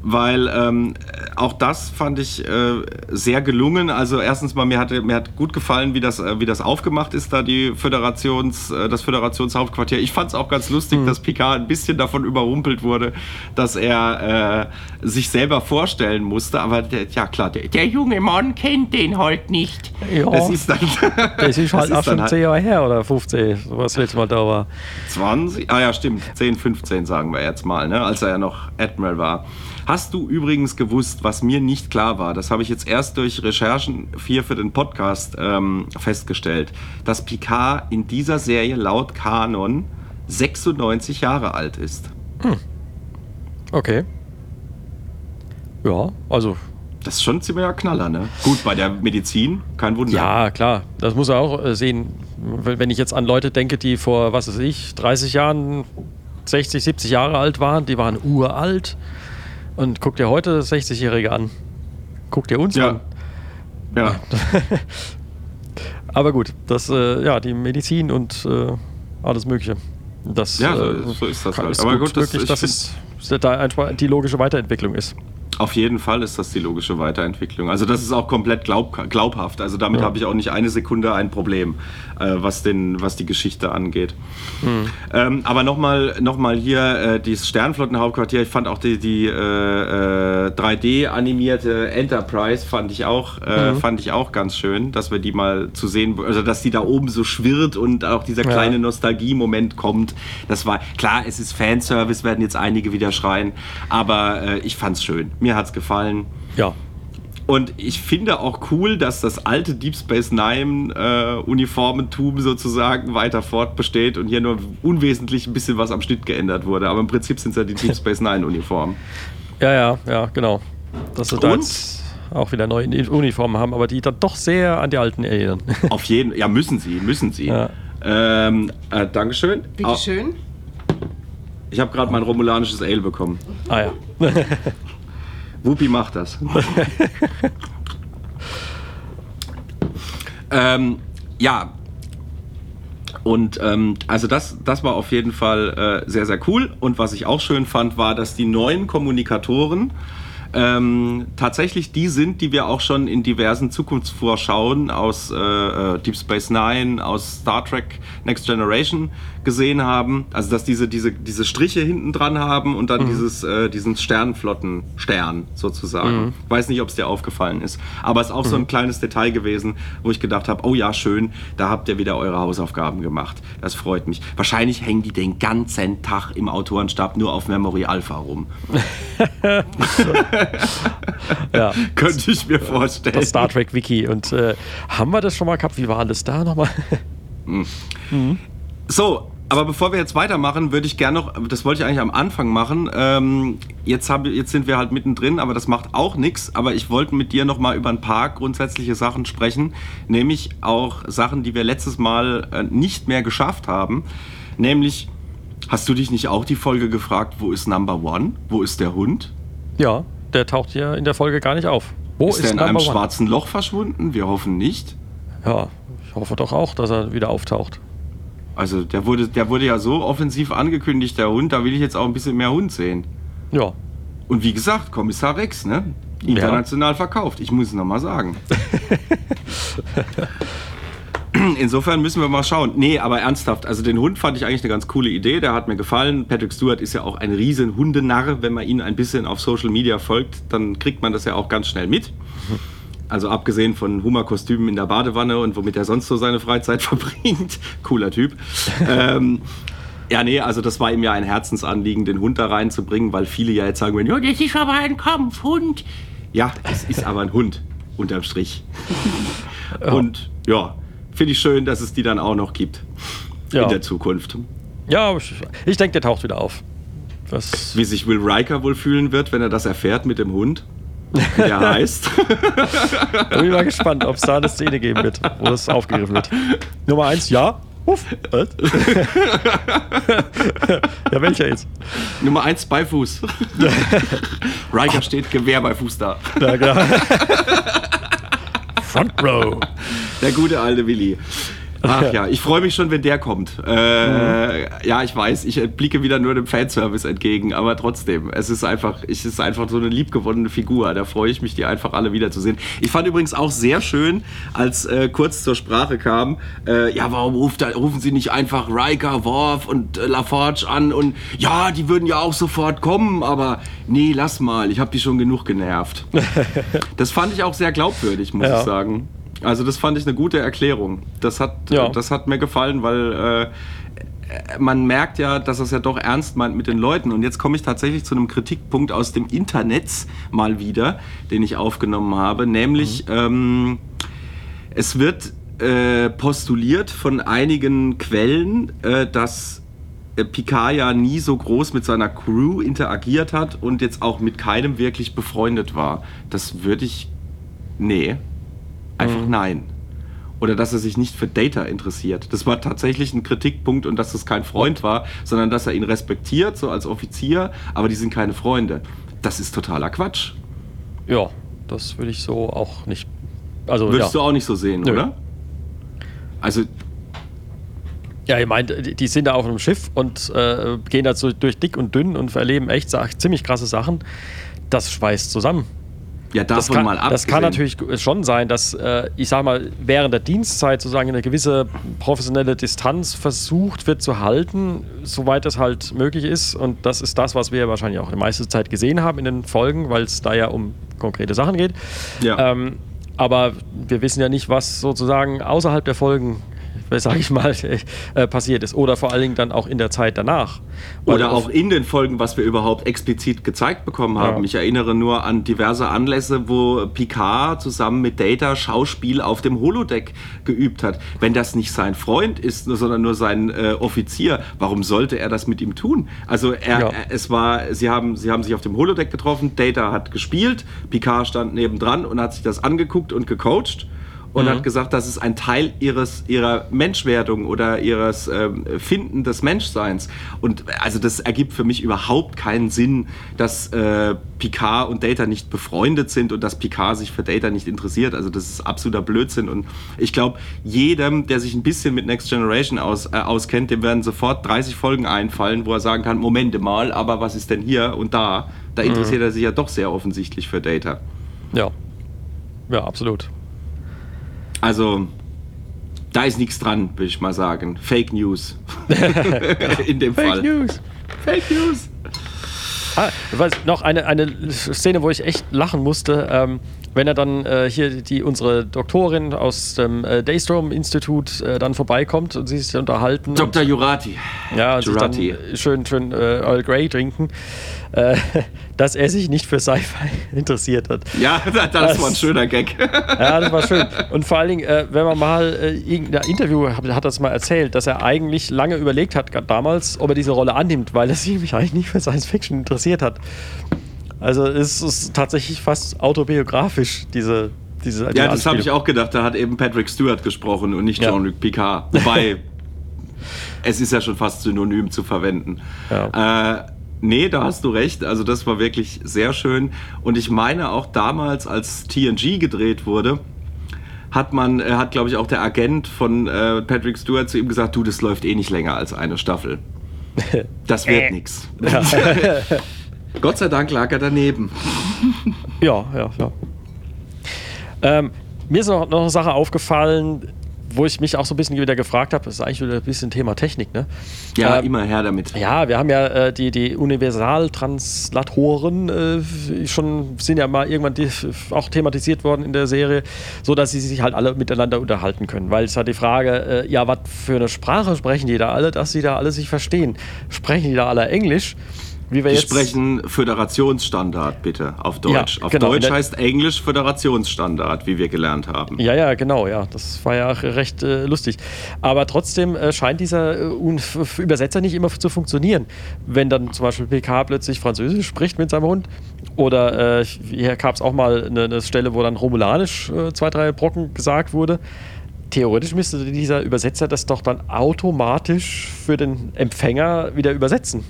Weil ähm, auch das fand ich äh, sehr gelungen. Also erstens mal, mir hat, mir hat gut gefallen, wie das, äh, wie das aufgemacht ist, da die Föderations, äh, das Föderationshauptquartier. Ich fand es auch ganz lustig, dass Picard ein bisschen davon überrumpelt wurde, dass er äh, sich selber vorstellen musste. Aber der, ja klar, der, der junge Mann kennt den halt nicht. Ja. Das ist dann, *laughs* Das ist halt das auch schon dann 10 Jahre her oder 15, was letztes Mal da war. 20? Ah ja, stimmt. 10, 15 sagen wir jetzt mal, ne? als er ja noch Admiral war. Hast du übrigens gewusst, was mir nicht klar war, das habe ich jetzt erst durch Recherchen hier für den Podcast ähm, festgestellt, dass Picard in dieser Serie laut Kanon 96 Jahre alt ist. Okay. Ja, also Das ist schon ein ziemlicher Knaller, ne? Gut, bei der Medizin, kein Wunder. Ja, klar. Das muss er auch äh, sehen. Wenn wenn ich jetzt an Leute denke, die vor, was weiß ich, 30 Jahren, 60, 70 Jahre alt waren, die waren uralt. Und guck dir heute 60-Jährige an. Guck dir uns Ja. an. Ja. *laughs* Aber gut, das, äh, ja, die Medizin und äh, alles Mögliche. Das, Ja, so- äh, so ist das halt. Aber gut, das- wirklich, ich dass es da einfach die logische Weiterentwicklung ist. Auf jeden Fall ist das die logische Weiterentwicklung. Also das ist auch komplett glaub, glaubhaft. Also damit Ja. habe ich auch nicht eine Sekunde ein Problem, äh, was, den, was die Geschichte angeht. Ähm, aber nochmal noch mal hier äh, dieses Sternflottenhauptquartier. Ich fand auch die, die äh, äh, 3D-animierte Enterprise fand ich auch äh, fand ich auch ganz schön, dass wir die mal zu sehen, also dass die da oben so schwirrt und auch dieser Ja. kleine Nostalgie-Moment kommt. Das war klar, es ist Fanservice, werden jetzt einige wieder schreien, aber äh, ich fand's schön. Mir hat's gefallen. Ja. Und ich finde auch cool, dass das alte Deep Space Nine äh, Uniformentum sozusagen weiter fortbesteht und hier nur unwesentlich ein bisschen was am Schnitt geändert wurde. Aber im Prinzip sind es ja die Deep *laughs* Space Nine Uniformen. Ja, ja, ja, genau. Dass sie da Und? jetzt auch wieder neue Uniformen haben, aber die dann doch sehr an die alten erinnern. *laughs* Auf jeden ja, müssen sie, müssen sie. Ja. Ähm, äh, Dankeschön. Bitte Au- schön. Ich habe gerade mein romulanisches Ale bekommen. ah ja. *laughs* Whoopi macht das. *laughs* ähm, ja. Und ähm, also das, das war auf jeden Fall äh, sehr, sehr cool. Und was ich auch schön fand, war, dass die neuen Kommunikatoren ähm, tatsächlich die sind, die wir auch schon in diversen Zukunftsvorschauen aus äh, äh, Deep Space Nine, aus Star Trek Next Generation gesehen haben. Also dass diese, diese, diese Striche hinten dran haben und dann dieses, äh, diesen Sternflotten-Stern sozusagen. Weiß nicht, ob es dir aufgefallen ist. Aber es ist auch so ein kleines Detail gewesen, wo ich gedacht habe, oh ja, schön, da habt ihr wieder eure Hausaufgaben gemacht. Das freut mich. Wahrscheinlich hängen die den ganzen Tag im Autorenstab nur auf Memory Alpha rum. *laughs* *laughs* ja. *laughs* Könnte ich mir vorstellen. Das Star Trek Wiki. Und äh, haben wir das schon mal gehabt? Wie war das da nochmal? So, aber bevor wir jetzt weitermachen, würde ich gerne noch, das wollte ich eigentlich am Anfang machen. Ähm, jetzt, hab, jetzt sind wir halt mittendrin, aber das macht auch nichts. Aber ich wollte mit dir noch mal über ein paar grundsätzliche Sachen sprechen, nämlich auch Sachen, die wir letztes Mal äh, nicht mehr geschafft haben. Nämlich, hast du dich nicht auch die Folge gefragt, wo ist Number One? Wo ist der Hund? ja, der taucht hier in der Folge gar nicht auf. Wo ist ist, er in einem schwarzen Loch verschwunden? Wir hoffen nicht. Ja, ich hoffe doch auch, dass er wieder auftaucht. Also der wurde, der wurde ja so offensiv angekündigt, der Hund, da will ich jetzt auch ein bisschen mehr Hund sehen. Ja. Und wie gesagt, Kommissar Rex, ne? International verkauft, ich muss es nochmal sagen. *laughs* *clears throat* Insofern müssen wir mal schauen. Nee, aber ernsthaft, also den Hund fand ich eigentlich eine ganz coole Idee, der hat mir gefallen. Patrick Stewart ist ja auch ein riesen Hundenarr. Wenn man ihn ein bisschen auf Social Media folgt, dann kriegt man das ja auch ganz schnell mit. Also abgesehen von Hummerkostümen in der Badewanne und womit er sonst so seine Freizeit *laughs* verbringt. Cooler Typ. *laughs* ähm, ja, nee, also das war ihm ja ein Herzensanliegen, den Hund da reinzubringen, weil viele ja jetzt sagen würden, ja, das ist aber ein Kampfhund. Ja, es ist aber ein Hund, unterm Strich. Und ja, finde ich schön, dass es die dann auch noch gibt Ja. in der Zukunft. Ja, ich, denke, der taucht wieder auf. Was? Wie sich Will Riker wohl fühlen wird, wenn er das erfährt mit dem Hund. Wie der *laughs* heißt. Da bin ich mal gespannt, ob es da eine Szene geben wird, wo das aufgegriffen wird. Nummer eins, ja. Uff. Was? *laughs* ja, welcher jetzt? Nummer 1 bei Fuß. Riker steht Gewehr bei Fuß da. Ja, genau. *laughs* Front Row. Der gute alte Willi. Ach ja, ich freue mich schon, wenn der kommt. Äh, Ja, ich weiß, ich blicke wieder nur dem Fanservice entgegen, aber trotzdem, es ist einfach, es ist einfach so eine liebgewonnene Figur. Da freue ich mich, die einfach alle wiederzusehen. Ich fand übrigens auch sehr schön, als äh, kurz zur Sprache kam, äh, ja, warum ruft, rufen Sie nicht einfach Riker, Worf und äh, LaForge an und ja, die würden ja auch sofort kommen, aber nee, lass mal, ich habe die schon genug genervt. *laughs* das fand ich auch sehr glaubwürdig, muss Ja. ich sagen. Also das fand ich eine gute Erklärung. Das hat, Ja. das hat mir gefallen, weil äh, man merkt ja, dass es ja doch ernst meint mit den Leuten. Und jetzt komme ich tatsächlich zu einem Kritikpunkt aus dem Internet mal wieder, den ich aufgenommen habe. Nämlich, ähm, es wird äh, postuliert von einigen Quellen, äh, dass äh, Picard ja nie so groß mit seiner Crew interagiert hat und jetzt auch mit keinem wirklich befreundet war. Das würde ich. Nee. Einfach nein. Oder dass er sich nicht für Data interessiert. Das war tatsächlich ein Kritikpunkt und dass das kein Freund war, sondern dass er ihn respektiert, so als Offizier, aber die sind keine Freunde. Das ist totaler Quatsch. Ja, das würde ich so auch nicht. Also, Würdest ja. du auch nicht so sehen, Nö. oder? Also, Ja, ihr meint, die sind da auf einem Schiff und äh, gehen da so durch dick und dünn und erleben echt ziemlich krasse Sachen. Das schweißt zusammen. Ja, davon Das kann, mal ab. das kann natürlich schon sein, dass, äh, ich sag mal, während der Dienstzeit sozusagen eine gewisse professionelle Distanz versucht wird zu halten, soweit es halt möglich ist. Und das ist das, was wir wahrscheinlich auch die meiste Zeit gesehen haben in den Folgen, weil es da ja um konkrete Sachen geht. Ja. Ähm, aber wir wissen ja nicht, was sozusagen außerhalb der Folgen, sage ich mal, äh, passiert ist. Oder vor allen Dingen dann auch in der Zeit danach. Weil Oder auch in den Folgen, was wir überhaupt explizit gezeigt bekommen haben. Ja. Ich erinnere nur an diverse Anlässe, wo Picard zusammen mit Data Schauspiel auf dem Holodeck geübt hat. Wenn das nicht sein Freund ist, sondern nur sein äh, Offizier, warum sollte er das mit ihm tun? Also er, Ja. er, es war, sie haben, sie haben sich auf dem Holodeck getroffen, Data hat gespielt, Picard stand nebendran und hat sich das angeguckt und gecoacht. Und Mhm. hat gesagt, das ist ein Teil ihres, ihrer Menschwerdung oder ihres ähm, Finden des Menschseins. Und also das ergibt für mich überhaupt keinen Sinn, dass äh, Picard und Data nicht befreundet sind und dass Picard sich für Data nicht interessiert. Also das ist absoluter Blödsinn. Und ich glaube, jedem, der sich ein bisschen mit Next Generation aus, äh, auskennt, dem werden sofort 30 Folgen einfallen, wo er sagen kann, Momente mal, aber was ist denn hier und da? Da interessiert er sich ja doch sehr offensichtlich für Data. Ja. Ja, absolut. Also, da ist nichts dran, würde ich mal sagen. Fake News. *laughs* In dem Fall. News. Fake News. Ah, weiß, noch eine, eine Szene, wo ich echt lachen musste, ähm, wenn er dann äh, hier die unsere Doktorin aus dem äh, Daystrom-Institut äh, dann vorbeikommt und sie sich unterhalten. Dr. Jurati. ja, und sich dann Jurati. schön, schön äh, Earl Grey trinken, äh, *laughs* dass er sich nicht für Sci-Fi *laughs* interessiert hat. Ja, das, *laughs* das war ein schöner Gag. Ja, das war schön. Und vor allen Dingen, äh, wenn man mal äh, irgendein Interview hat, hat das mal erzählt, dass er eigentlich lange überlegt hat, damals, ob er diese Rolle annimmt, weil er sich nämlich eigentlich nicht für Science Fiction interessiert hat. Also es ist tatsächlich fast autobiografisch, diese, diese Ja, das habe ich auch gedacht. Da hat eben Patrick Stewart gesprochen und nicht Ja. Jean-Luc Picard. Wobei, es ist ja schon fast synonym zu verwenden. Äh, nee, da hast du recht. Also das war wirklich sehr schön. Und ich meine auch damals, als TNG gedreht wurde, hat man, äh, hat glaube ich auch der Agent von äh, Patrick Stewart zu ihm gesagt, du, das läuft eh nicht länger als eine Staffel. *laughs* Das wird nix. *laughs* Gott sei Dank lag er daneben. Ja, ja, ja. Ähm, mir ist noch, noch eine Sache aufgefallen, wo ich mich auch so ein bisschen wieder gefragt habe, ist eigentlich wieder ein bisschen Thema Technik, ne? Ja, Ähm, immer her damit. Ja, wir haben ja äh, die, die Universaltranslatoren äh, schon, sind ja mal irgendwann die, auch thematisiert worden in der Serie, so dass sie sich halt alle miteinander unterhalten können. Weil es halt die Frage, äh, ja, was für eine Sprache sprechen die da alle, dass sie da alle sich verstehen? Sprechen die da alle Englisch? Wie wir jetzt sprechen Föderationsstandard, bitte, auf Deutsch. Ja, auf genau. Deutsch heißt Englisch Föderationsstandard, wie wir gelernt haben. Ja, ja, genau, ja. Das war ja recht äh, lustig. Aber trotzdem äh, scheint dieser äh, Übersetzer nicht immer zu funktionieren. Wenn dann zum Beispiel PK plötzlich Französisch spricht mit seinem Hund. Oder äh, hier gab es auch mal eine, eine Stelle, wo dann Romulanisch äh, zwei, drei Brocken gesagt wurde. Theoretisch müsste dieser Übersetzer das doch dann automatisch für den Empfänger wieder übersetzen.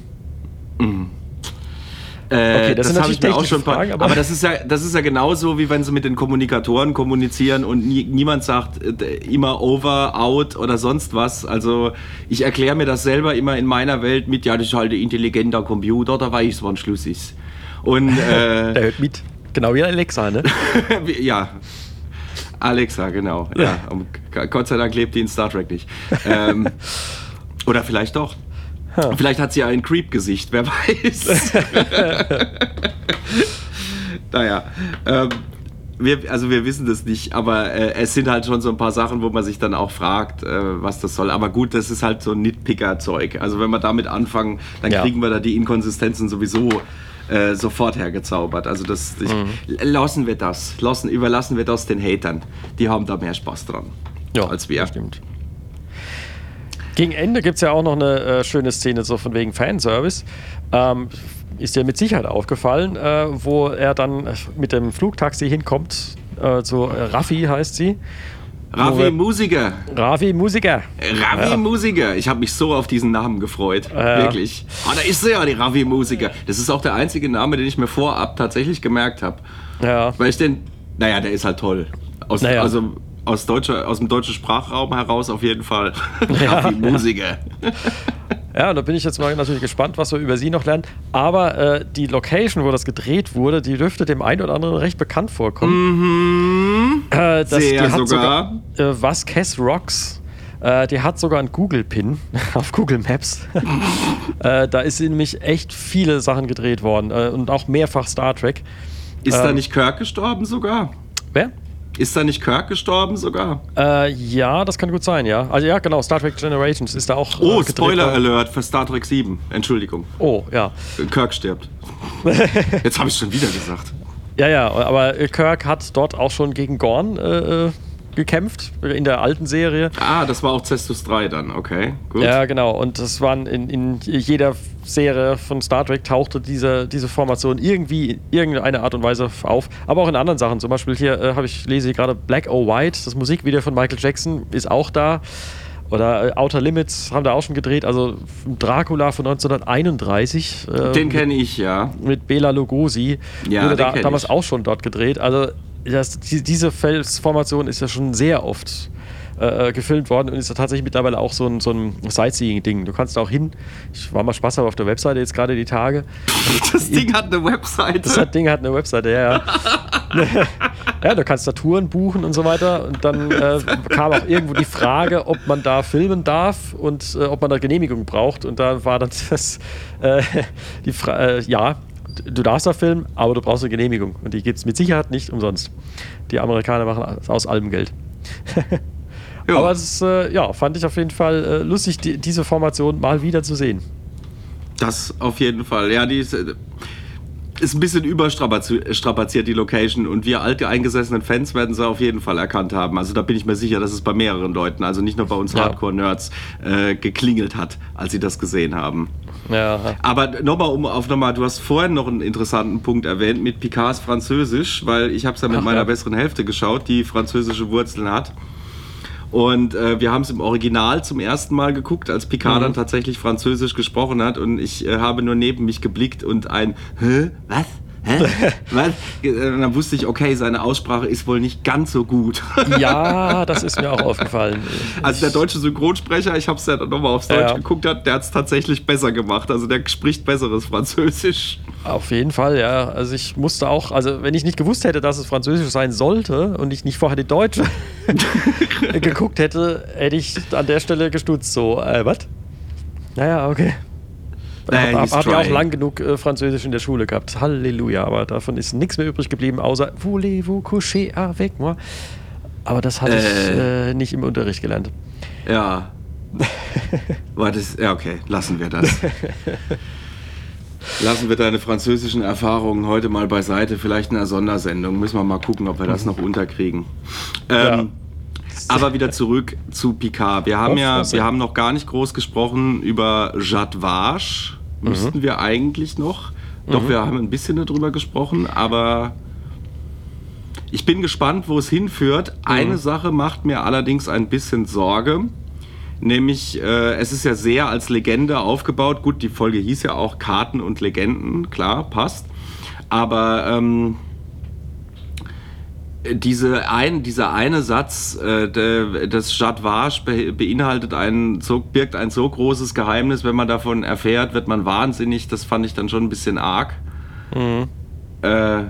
Äh, Okay, das das habe ich mir auch schon. ein paar- Fragen, aber aber- das ist ja, das ist ja genauso wie wenn sie mit den Kommunikatoren kommunizieren und nie, niemand sagt äh, immer over, out oder sonst was. Also ich erkläre mir das selber immer in meiner Welt mit, ja, das ist halt ein intelligenter Computer, da weiß ich, wann Schluss ist. Und *laughs* Der äh, hört mit. Genau wie Alexa, ne? *laughs* ja. Alexa, genau. Ja, um, Gott sei Dank lebt die in Star Trek nicht. Ähm, *laughs* oder vielleicht doch. Vielleicht hat sie ja ein Creep-Gesicht, wer *laughs* weiß. *laughs* naja, ähm, wir, also wir wissen das nicht, aber äh, es sind halt schon so ein paar Sachen, wo man sich dann auch fragt, äh, was das soll. Aber gut, das ist halt so ein Nitpicker-Zeug. Also wenn wir damit anfangen, dann Ja. kriegen wir da die Inkonsistenzen sowieso äh, sofort hergezaubert. Also das, ich, Mhm. lassen wir das, lassen, überlassen wir das den Hatern. Die haben da mehr Spaß dran als wir. stimmt. Gegen Ende gibt es ja auch noch eine äh, schöne Szene, so von wegen Fanservice. Ähm, ist dir mit Sicherheit aufgefallen, äh, wo er dann mit dem Flugtaxi hinkommt. Äh, zu äh, Raffi heißt sie. Ravi Musiker. Ravi Musiker. Ravi Musiker. Ich habe mich so auf diesen Namen gefreut. Ja. Wirklich. Ah, da ist sie ja, die Ravi Musiker. Das ist auch der einzige Name, den ich mir vorab tatsächlich gemerkt habe. Ja. Weil ich den, naja, der ist halt toll. Aus, Naja. Also aus, deutscher, aus dem deutschen Sprachraum heraus auf jeden Fall. *laughs* Ravi Musiker. Ja, da bin ich jetzt mal natürlich gespannt, was wir über sie noch lernen. Aber äh, die Location, wo das gedreht wurde, die dürfte dem einen oder anderen recht bekannt vorkommen. Äh, das, Sehr sogar. sogar äh, Vasquez Rocks. Äh, die hat sogar einen Google-Pin *laughs* auf Google Maps. *laughs* äh, da ist nämlich echt viele Sachen gedreht worden äh, und auch mehrfach Star Trek. Ist da Ähm. nicht Kirk gestorben sogar? Wer? Ist da nicht Kirk gestorben sogar? Äh, ja, das kann gut sein, ja. Also ja, genau, Star Trek Generations ist da auch. Oh, äh, Spoiler. Alert für Star Trek 7. Entschuldigung. Oh, ja. Kirk stirbt. *laughs* Jetzt habe ich schon wieder gesagt. Ja, ja, aber äh, Kirk hat dort auch schon gegen Gorn äh, äh, gekämpft, in der alten Serie. Ah, das war auch Cestus 3 dann, okay. Gut. Ja, genau. Und das waren in, in jeder Serie von Star Trek tauchte diese, diese Formation irgendwie in irgendeiner Art und Weise auf. Aber auch in anderen Sachen. Zum Beispiel hier äh, habe ich lese ich gerade Black or White, das Musikvideo von Michael Jackson ist auch da. Oder äh, Outer Limits haben da auch schon gedreht. Also Dracula von 1931. äh, Den kenne ich, ja. mit Bela Lugosi Ja, wurde da, damals ich. auch schon dort gedreht. Also das, die, diese Felsformation ist ja schon sehr oft äh, gefilmt worden und ist ja tatsächlich mittlerweile auch so ein, so ein Sightseeing-Ding. Du kannst da auch hin. Ich war mal Spaß auf der Webseite jetzt gerade die Tage. *laughs* Das Ding hat eine Webseite. Das hat, Ding hat eine Webseite, ja, ja. *laughs* ja, du kannst da Touren buchen und so weiter. Und dann äh, kam auch irgendwo die Frage, ob man da filmen darf und äh, ob man da Genehmigung braucht. Und da war dann das, äh, die Frage, äh, du darfst da filmen, aber du brauchst eine Genehmigung. Und die gibt es mit Sicherheit nicht umsonst. Die Amerikaner machen aus allem Geld. *laughs* Ja. Aber das äh, ja, fand ich auf jeden Fall äh, lustig, die, diese Formation mal wieder zu sehen. Das auf jeden Fall. Ja, die ist, äh, ist ein bisschen überstrapaziert, die Location. Und wir alte eingesessenen Fans werden sie auf jeden Fall erkannt haben. Also da bin ich mir sicher, dass es bei mehreren Leuten, also nicht nur bei uns Ja. Hardcore-Nerds, äh, geklingelt hat, als sie das gesehen haben. Ja, Aber nochmal, um auf nochmal, du hast vorhin noch einen interessanten Punkt erwähnt mit Picards Französisch, weil ich habe es ja mit Ach, meiner ja. besseren Hälfte geschaut, die französische Wurzeln hat. Und äh, wir haben es im Original zum ersten Mal geguckt, als Picard Mhm. dann tatsächlich Französisch gesprochen hat. Und ich äh, habe nur neben mich geblickt und ein Hä? Was? Hä? *laughs* Was? Äh, Und dann wusste ich, okay, seine Aussprache ist wohl nicht ganz so gut. *laughs* ja, das ist mir auch *laughs* aufgefallen. Also der deutsche Synchronsprecher, ich habe es ja nochmal aufs Deutsch Ja. geguckt, hat, der hat es tatsächlich besser gemacht. Also der spricht besseres Französisch. Auf jeden Fall, ja. Also ich musste auch, also wenn ich nicht gewusst hätte, dass es Französisch sein sollte und ich nicht vorher die Deutsche geguckt hätte, hätte ich an der Stelle gestutzt. So, äh, was? Naja, okay. Naja, Hab, he's hab ja auch lang genug äh, Französisch in der Schule gehabt. Halleluja. Aber davon ist nichts mehr übrig geblieben, außer Voulez-vous coucher avec moi? Aber das hatte ich Äh. äh, nicht im Unterricht gelernt. Ja. *laughs* War das, ja, okay, lassen wir das. Lassen wir deine französischen Erfahrungen heute mal beiseite. Vielleicht in einer Sondersendung. Müssen wir mal gucken, ob wir das noch unterkriegen. Ähm, Aber wieder zurück zu Picard. Wir haben ja, wir haben noch gar nicht groß gesprochen über Jade Vache. Müssten wir eigentlich noch. Doch, wir haben ein bisschen darüber gesprochen, aber ich bin gespannt, wo es hinführt. Eine Sache macht mir allerdings ein bisschen Sorge. Nämlich, äh, es ist ja sehr als Legende aufgebaut. Gut, die Folge hieß ja auch Karten und Legenden, klar, passt. Aber ähm, diese ein, dieser eine Satz, äh, de, das Jadwage be, beinhaltet ein, so, birgt ein so großes Geheimnis, wenn man davon erfährt, wird man wahnsinnig. Das fand ich dann schon ein bisschen arg. Äh,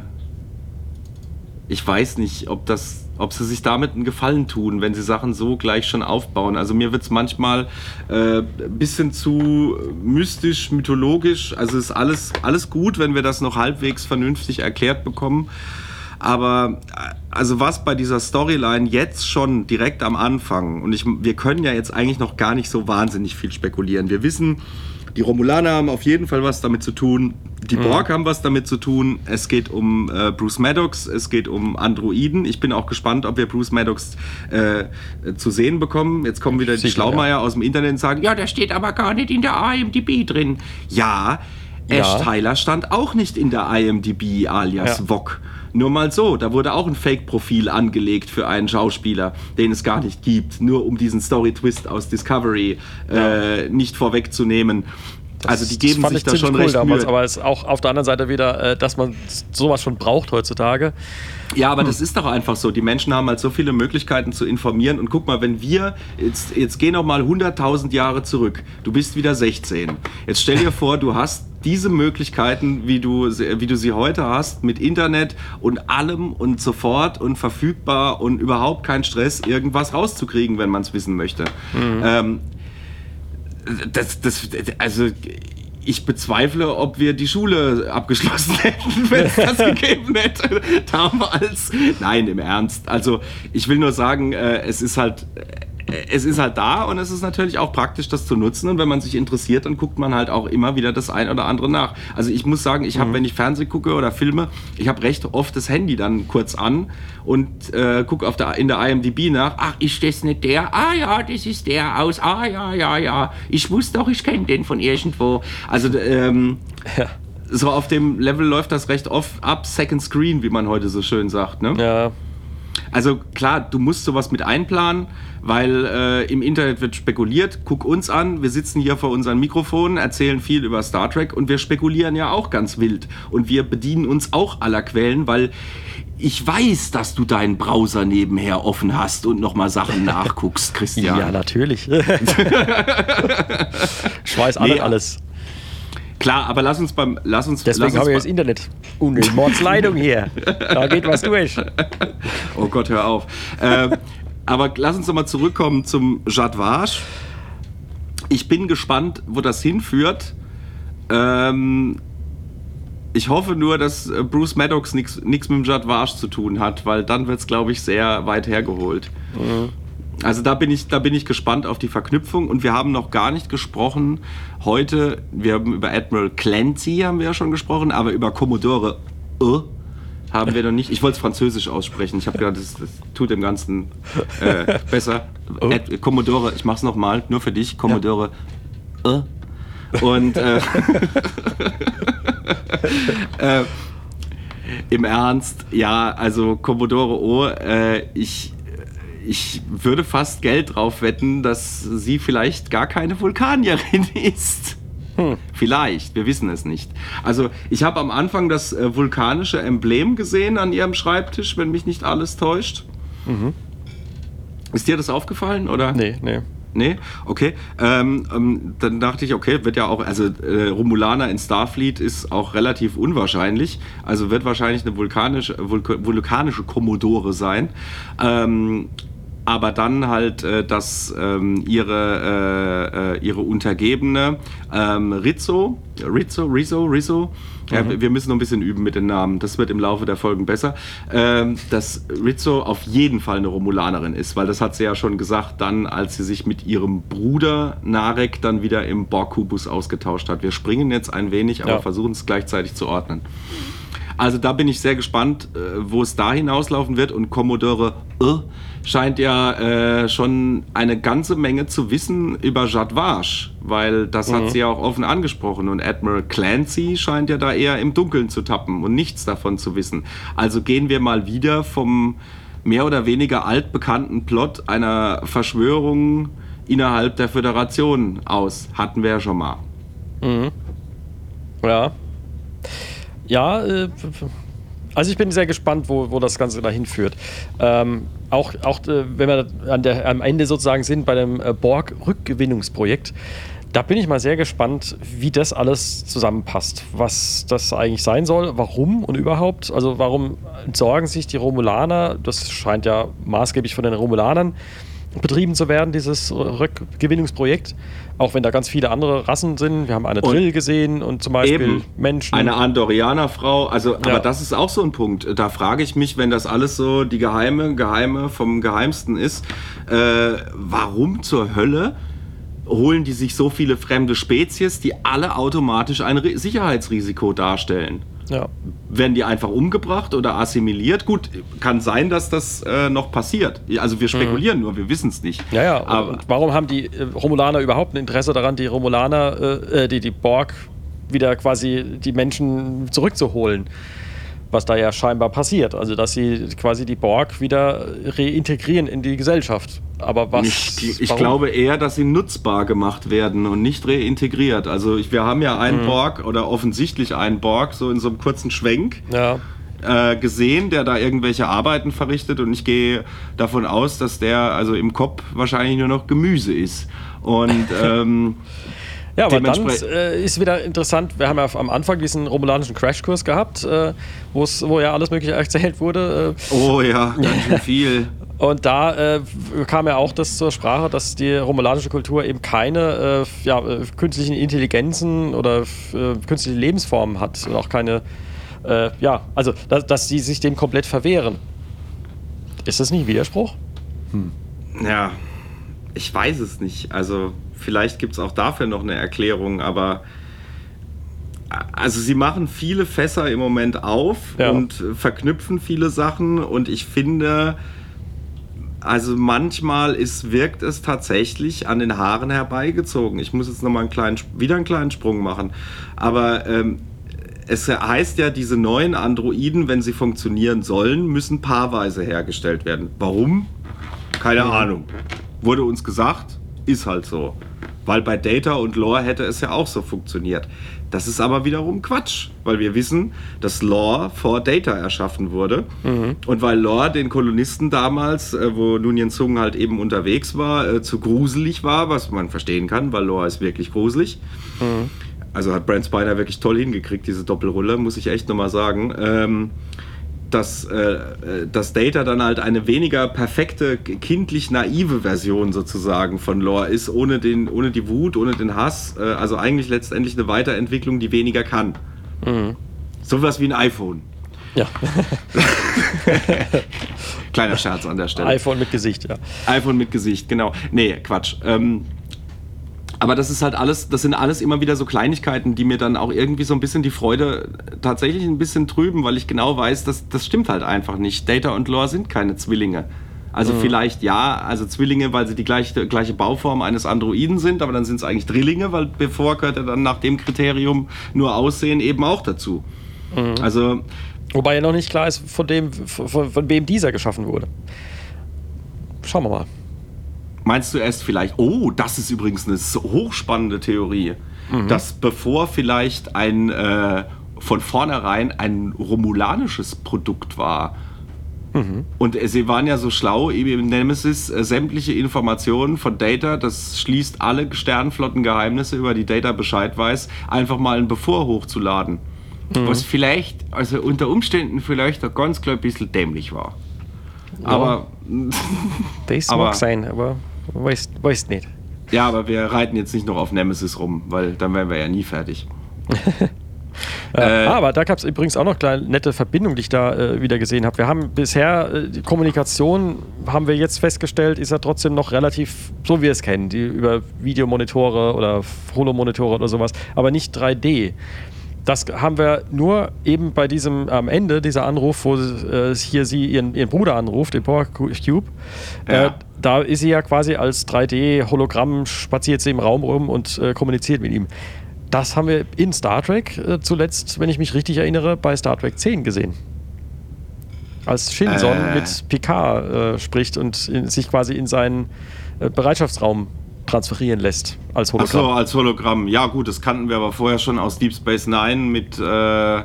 ich weiß nicht, ob das ob sie sich damit einen Gefallen tun, wenn sie Sachen so gleich schon aufbauen. Also mir wird es manchmal äh, ein bisschen zu mystisch, mythologisch. Also ist alles, alles gut, wenn wir das noch halbwegs vernünftig erklärt bekommen. Aber also was bei dieser Storyline jetzt schon direkt am Anfang, und ich, wir können ja jetzt eigentlich noch gar nicht so wahnsinnig viel spekulieren. Wir wissen, die Romulaner haben auf jeden Fall was damit zu tun. Die Borg haben was damit zu tun. Es geht um äh, Bruce Maddox, es geht um Androiden. Ich bin auch gespannt, ob wir Bruce Maddox äh, zu sehen bekommen. Jetzt kommen wieder die Sicher, Schlaumeier aus dem Internet und sagen, ja, der steht aber gar nicht in der IMDb drin. Ja, Ash Ja. Tyler stand auch nicht in der IMDb alias Ja. VOG. Nur mal so, da wurde auch ein Fake-Profil angelegt für einen Schauspieler, den es gar nicht gibt, nur um diesen Story-Twist aus Discovery äh, nicht vorwegzunehmen. also die geben das fand sich ich da schon cool recht damals, Mühe. aber es ist auch auf der anderen Seite wieder, äh, dass man sowas schon braucht heutzutage. Ja, aber das ist doch einfach so. Die Menschen haben halt so viele Möglichkeiten zu informieren. Und guck mal, wenn wir, jetzt, jetzt geh noch mal 100.000 Jahre zurück. Du bist wieder 16. Jetzt stell dir *laughs* vor, du hast diese Möglichkeiten, wie du, sie- wie du sie heute hast, mit Internet und allem und sofort und verfügbar und überhaupt kein Stress, irgendwas rauszukriegen, wenn man es wissen möchte. Ähm, das, das, also ich bezweifle, ob wir die Schule abgeschlossen *laughs* hätten, wenn es das *laughs* gegeben hätte. Damals. Nein, im Ernst. Also ich will nur sagen, äh, es ist halt. Es ist halt da und es ist natürlich auch praktisch, das zu nutzen. Und wenn man sich interessiert, dann guckt man halt auch immer wieder das ein oder andere nach. Also ich muss sagen, ich habe, wenn ich Fernsehen gucke oder Filme, ich habe recht oft das Handy dann kurz an und äh, gucke auf der, in der IMDb nach. Ach, ist das nicht der? Ah ja, das ist der aus. Ah ja, ja, ja. Ich wusste doch, ich kenne den von irgendwo. Also ähm, Ja. so auf dem Level läuft das recht oft ab Second Screen, wie man heute so schön sagt. Ne? Ja, Also klar, du musst sowas mit einplanen, weil äh, im Internet wird spekuliert. Guck uns an, wir sitzen hier vor unseren Mikrofonen, erzählen viel über Star Trek und wir spekulieren ja auch ganz wild. Und wir bedienen uns auch aller Quellen, weil ich weiß, dass du deinen Browser nebenher offen hast und nochmal Sachen *laughs* nachguckst, Christian. ja, natürlich. *laughs* ich weiß Nee, alles. Klar, aber lass uns beim lass uns Deswegen lass uns habe ich das Internet. Und *laughs* Mordsleitung hier. Da geht was durch. *laughs* Oh Gott, hör auf. ähm, aber lass uns doch mal zurückkommen zum Jadwage. Ich bin gespannt, wo das hinführt. Ähm, ich hoffe nur, dass äh, Bruce Maddox nichts mit dem Jadwage zu tun hat, weil dann wird es, glaube ich, sehr weit hergeholt. Also da bin, ich, da bin ich gespannt auf die Verknüpfung und wir haben noch gar nicht gesprochen heute, wir haben über Admiral Clancy haben wir ja schon gesprochen, aber über Commodore E haben wir noch nicht. Ich wollte es französisch aussprechen, ich habe gedacht, das, das tut dem Ganzen äh, *laughs* besser. Ad, Commodore, ich mach's nochmal, nur für dich, Commodore E. Und äh, *laughs* äh, im Ernst, ja, also Commodore O, äh, ich, ich würde fast Geld drauf wetten, dass sie vielleicht gar keine Vulkanierin *laughs* ist. Vielleicht, wir wissen es nicht. Also ich habe am Anfang das äh, vulkanische Emblem gesehen an ihrem Schreibtisch, wenn mich nicht alles täuscht. Ist dir das aufgefallen oder? Nee, nee. Nee, okay. Ähm, ähm, dann dachte ich, okay, wird ja auch, also äh, Romulaner in Starfleet ist auch relativ unwahrscheinlich. Also wird wahrscheinlich eine vulkanische, Vulka vulkanische Kommodore sein. Ähm, aber dann halt, äh, dass ähm, ihre, äh, äh, ihre Untergebene ähm, Rizzo, Rizzo, Rizzo, Rizzo, ja, wir müssen noch ein bisschen üben mit den Namen, das wird im Laufe der Folgen besser, ähm, dass Rizzo auf jeden Fall eine Romulanerin ist, weil das hat sie ja schon gesagt, dann als sie sich mit ihrem Bruder Narek dann wieder im Borg-Kubus ausgetauscht hat. Wir springen jetzt ein wenig, aber Ja. versuchen es gleichzeitig zu ordnen. Also da bin ich sehr gespannt, äh, wo es da hinauslaufen wird. Und Commodore äh, scheint ja äh, schon eine ganze Menge zu wissen über Jadwash, weil das hat sie ja auch offen angesprochen. Und Admiral Clancy scheint ja da eher im Dunkeln zu tappen und nichts davon zu wissen. Also gehen wir mal wieder vom mehr oder weniger altbekannten Plot einer Verschwörung innerhalb der Föderation aus. Hatten wir ja schon mal. Ja. Ja, äh, also ich bin sehr gespannt, wo, wo das Ganze dahin führt. Ähm, auch, auch äh, wenn wir an der, am Ende sozusagen sind bei dem äh, Borg-Rückgewinnungsprojekt, da bin ich mal sehr gespannt, wie das alles zusammenpasst. Was das eigentlich sein soll, warum und überhaupt. Also warum sorgen sich die Romulaner, das scheint ja maßgeblich von den Romulanern betrieben zu werden, dieses Rückgewinnungsprojekt. Auch wenn da ganz viele andere Rassen sind. Wir haben eine Drill gesehen und zum Beispiel Eben. Menschen. Eine Andorianerfrau, also, Ja. aber das ist auch so ein Punkt. Da frage ich mich, wenn das alles so die geheime, geheime vom Geheimsten ist, äh, warum zur Hölle holen die sich so viele fremde Spezies, die alle automatisch ein Ri- Sicherheitsrisiko darstellen? Ja. Werden die einfach umgebracht oder assimiliert? Gut, kann sein, dass das äh, noch passiert. Also wir spekulieren nur, wir wissen es nicht. Ja, ja. Und, Aber, und warum haben die äh, Romulaner überhaupt ein Interesse daran, die Romulaner, äh, äh, die, die Borg, wieder quasi die Menschen zurückzuholen? Was da ja scheinbar passiert. Also, dass sie quasi die Borg wieder reintegrieren in die Gesellschaft. Aber was. Ich, ich warum? glaube eher, dass sie nutzbar gemacht werden und nicht reintegriert. Also wir haben ja einen Mhm. Borg oder offensichtlich einen Borg, so in so einem kurzen Schwenk Ja. äh, gesehen, der da irgendwelche Arbeiten verrichtet und ich gehe davon aus, dass der also im Kopf wahrscheinlich nur noch Gemüse ist. Und *laughs* ähm, Ja, aber dann äh, ist wieder interessant, wir haben ja am Anfang diesen romulanischen Crashkurs gehabt, äh, wo ja alles Mögliche erzählt wurde. Äh, oh ja, ganz schön viel. *laughs* Und da äh, kam ja auch das zur Sprache, dass die romulanische Kultur eben keine äh, ja, äh, künstlichen Intelligenzen oder äh, künstliche Lebensformen hat und auch keine, äh, ja, also dass, dass sie sich dem komplett verwehren. Ist das nicht ein Widerspruch? Ja, ich weiß es nicht. Also vielleicht gibt es auch dafür noch eine Erklärung, aber also sie machen viele Fässer im Moment auf Ja. und verknüpfen viele Sachen und ich finde, also manchmal ist, wirkt es tatsächlich an den Haaren herbeigezogen. Ich muss jetzt nochmal einen kleinen, wieder einen kleinen Sprung machen. Aber ähm, es heißt ja, diese neuen Androiden, wenn sie funktionieren sollen, müssen paarweise hergestellt werden. Warum? Keine Ahnung. Wurde uns gesagt, ist halt so. Weil bei Data und Lore hätte es ja auch so funktioniert. Das ist aber wiederum Quatsch, weil wir wissen, dass Lore vor Data erschaffen wurde. Und weil Lore den Kolonisten damals, äh, wo Nunien Zung halt eben unterwegs war, äh, zu gruselig war, was man verstehen kann, weil Lore ist wirklich gruselig. Also hat Brent Spiner wirklich toll hingekriegt, diese Doppelrolle, muss ich echt nochmal sagen. Ähm, dass, äh, dass Data dann halt eine weniger perfekte, kindlich naive Version sozusagen von Lore ist, ohne, den, ohne die Wut, ohne den Hass. Äh, also eigentlich letztendlich eine Weiterentwicklung, die weniger kann. Sowas wie ein iPhone. Ja, *laughs* Kleiner Scherz an der Stelle. iPhone mit Gesicht, ja. iPhone mit Gesicht, genau. Nee, Quatsch. Ähm, aber das ist halt alles, das sind alles immer wieder so Kleinigkeiten, die mir dann auch irgendwie so ein bisschen die Freude tatsächlich ein bisschen trüben, weil ich genau weiß, dass das stimmt halt einfach nicht. Data und Lore sind keine Zwillinge. Also vielleicht ja, also Zwillinge, weil sie die gleiche, gleiche Bauform eines Androiden sind, aber dann sind es eigentlich Drillinge, weil bevor gehört er dann nach dem Kriterium nur Aussehen eben auch dazu. Also Wobei ja noch nicht klar ist, von, dem, von, von wem dieser geschaffen wurde. Schauen wir mal. Meinst du erst vielleicht, oh, das ist übrigens eine hochspannende Theorie, dass bevor vielleicht ein äh, von vornherein ein romulanisches Produkt war, und äh, sie waren ja so schlau, eben im Nemesis, äh, sämtliche Informationen von Data, das schließt alle Sternflottengeheimnisse, über die Data Bescheid weiß, einfach mal ein Bevor hochzuladen. Was vielleicht, also unter Umständen vielleicht auch ganz klar ein bisschen dämlich war. Aber Das *laughs* Aber- mag sein, aber weiß, weiß nicht. Ja, aber wir reiten jetzt nicht noch auf Nemesis rum, weil dann wären wir ja nie fertig. *laughs* Äh, Äh, aber da gab es übrigens auch noch eine nette Verbindung, die ich da äh, wieder gesehen habe. Wir haben bisher äh, die Kommunikation, haben wir jetzt festgestellt, ist ja trotzdem noch relativ so, wie wir es kennen, die über Videomonitore oder Holomonitore oder sowas, aber nicht 3D. Das haben wir nur eben bei diesem am Ende dieser Anruf, wo äh, hier sie ihren, ihren Bruder anruft, den Power Cube. Äh, Ja. da ist sie ja quasi als 3D-Hologramm, spaziert sie im Raum rum und äh, kommuniziert mit ihm. Das haben wir in Star Trek äh, zuletzt, wenn ich mich richtig erinnere, bei Star Trek 10 gesehen. Als Shinson Äh. mit Picard äh, spricht und in, sich quasi in seinen äh, Bereitschaftsraum transferieren lässt als Hologramm. als Hologramm. Ja, gut, das kannten wir aber vorher schon aus Deep Space Nine mit äh,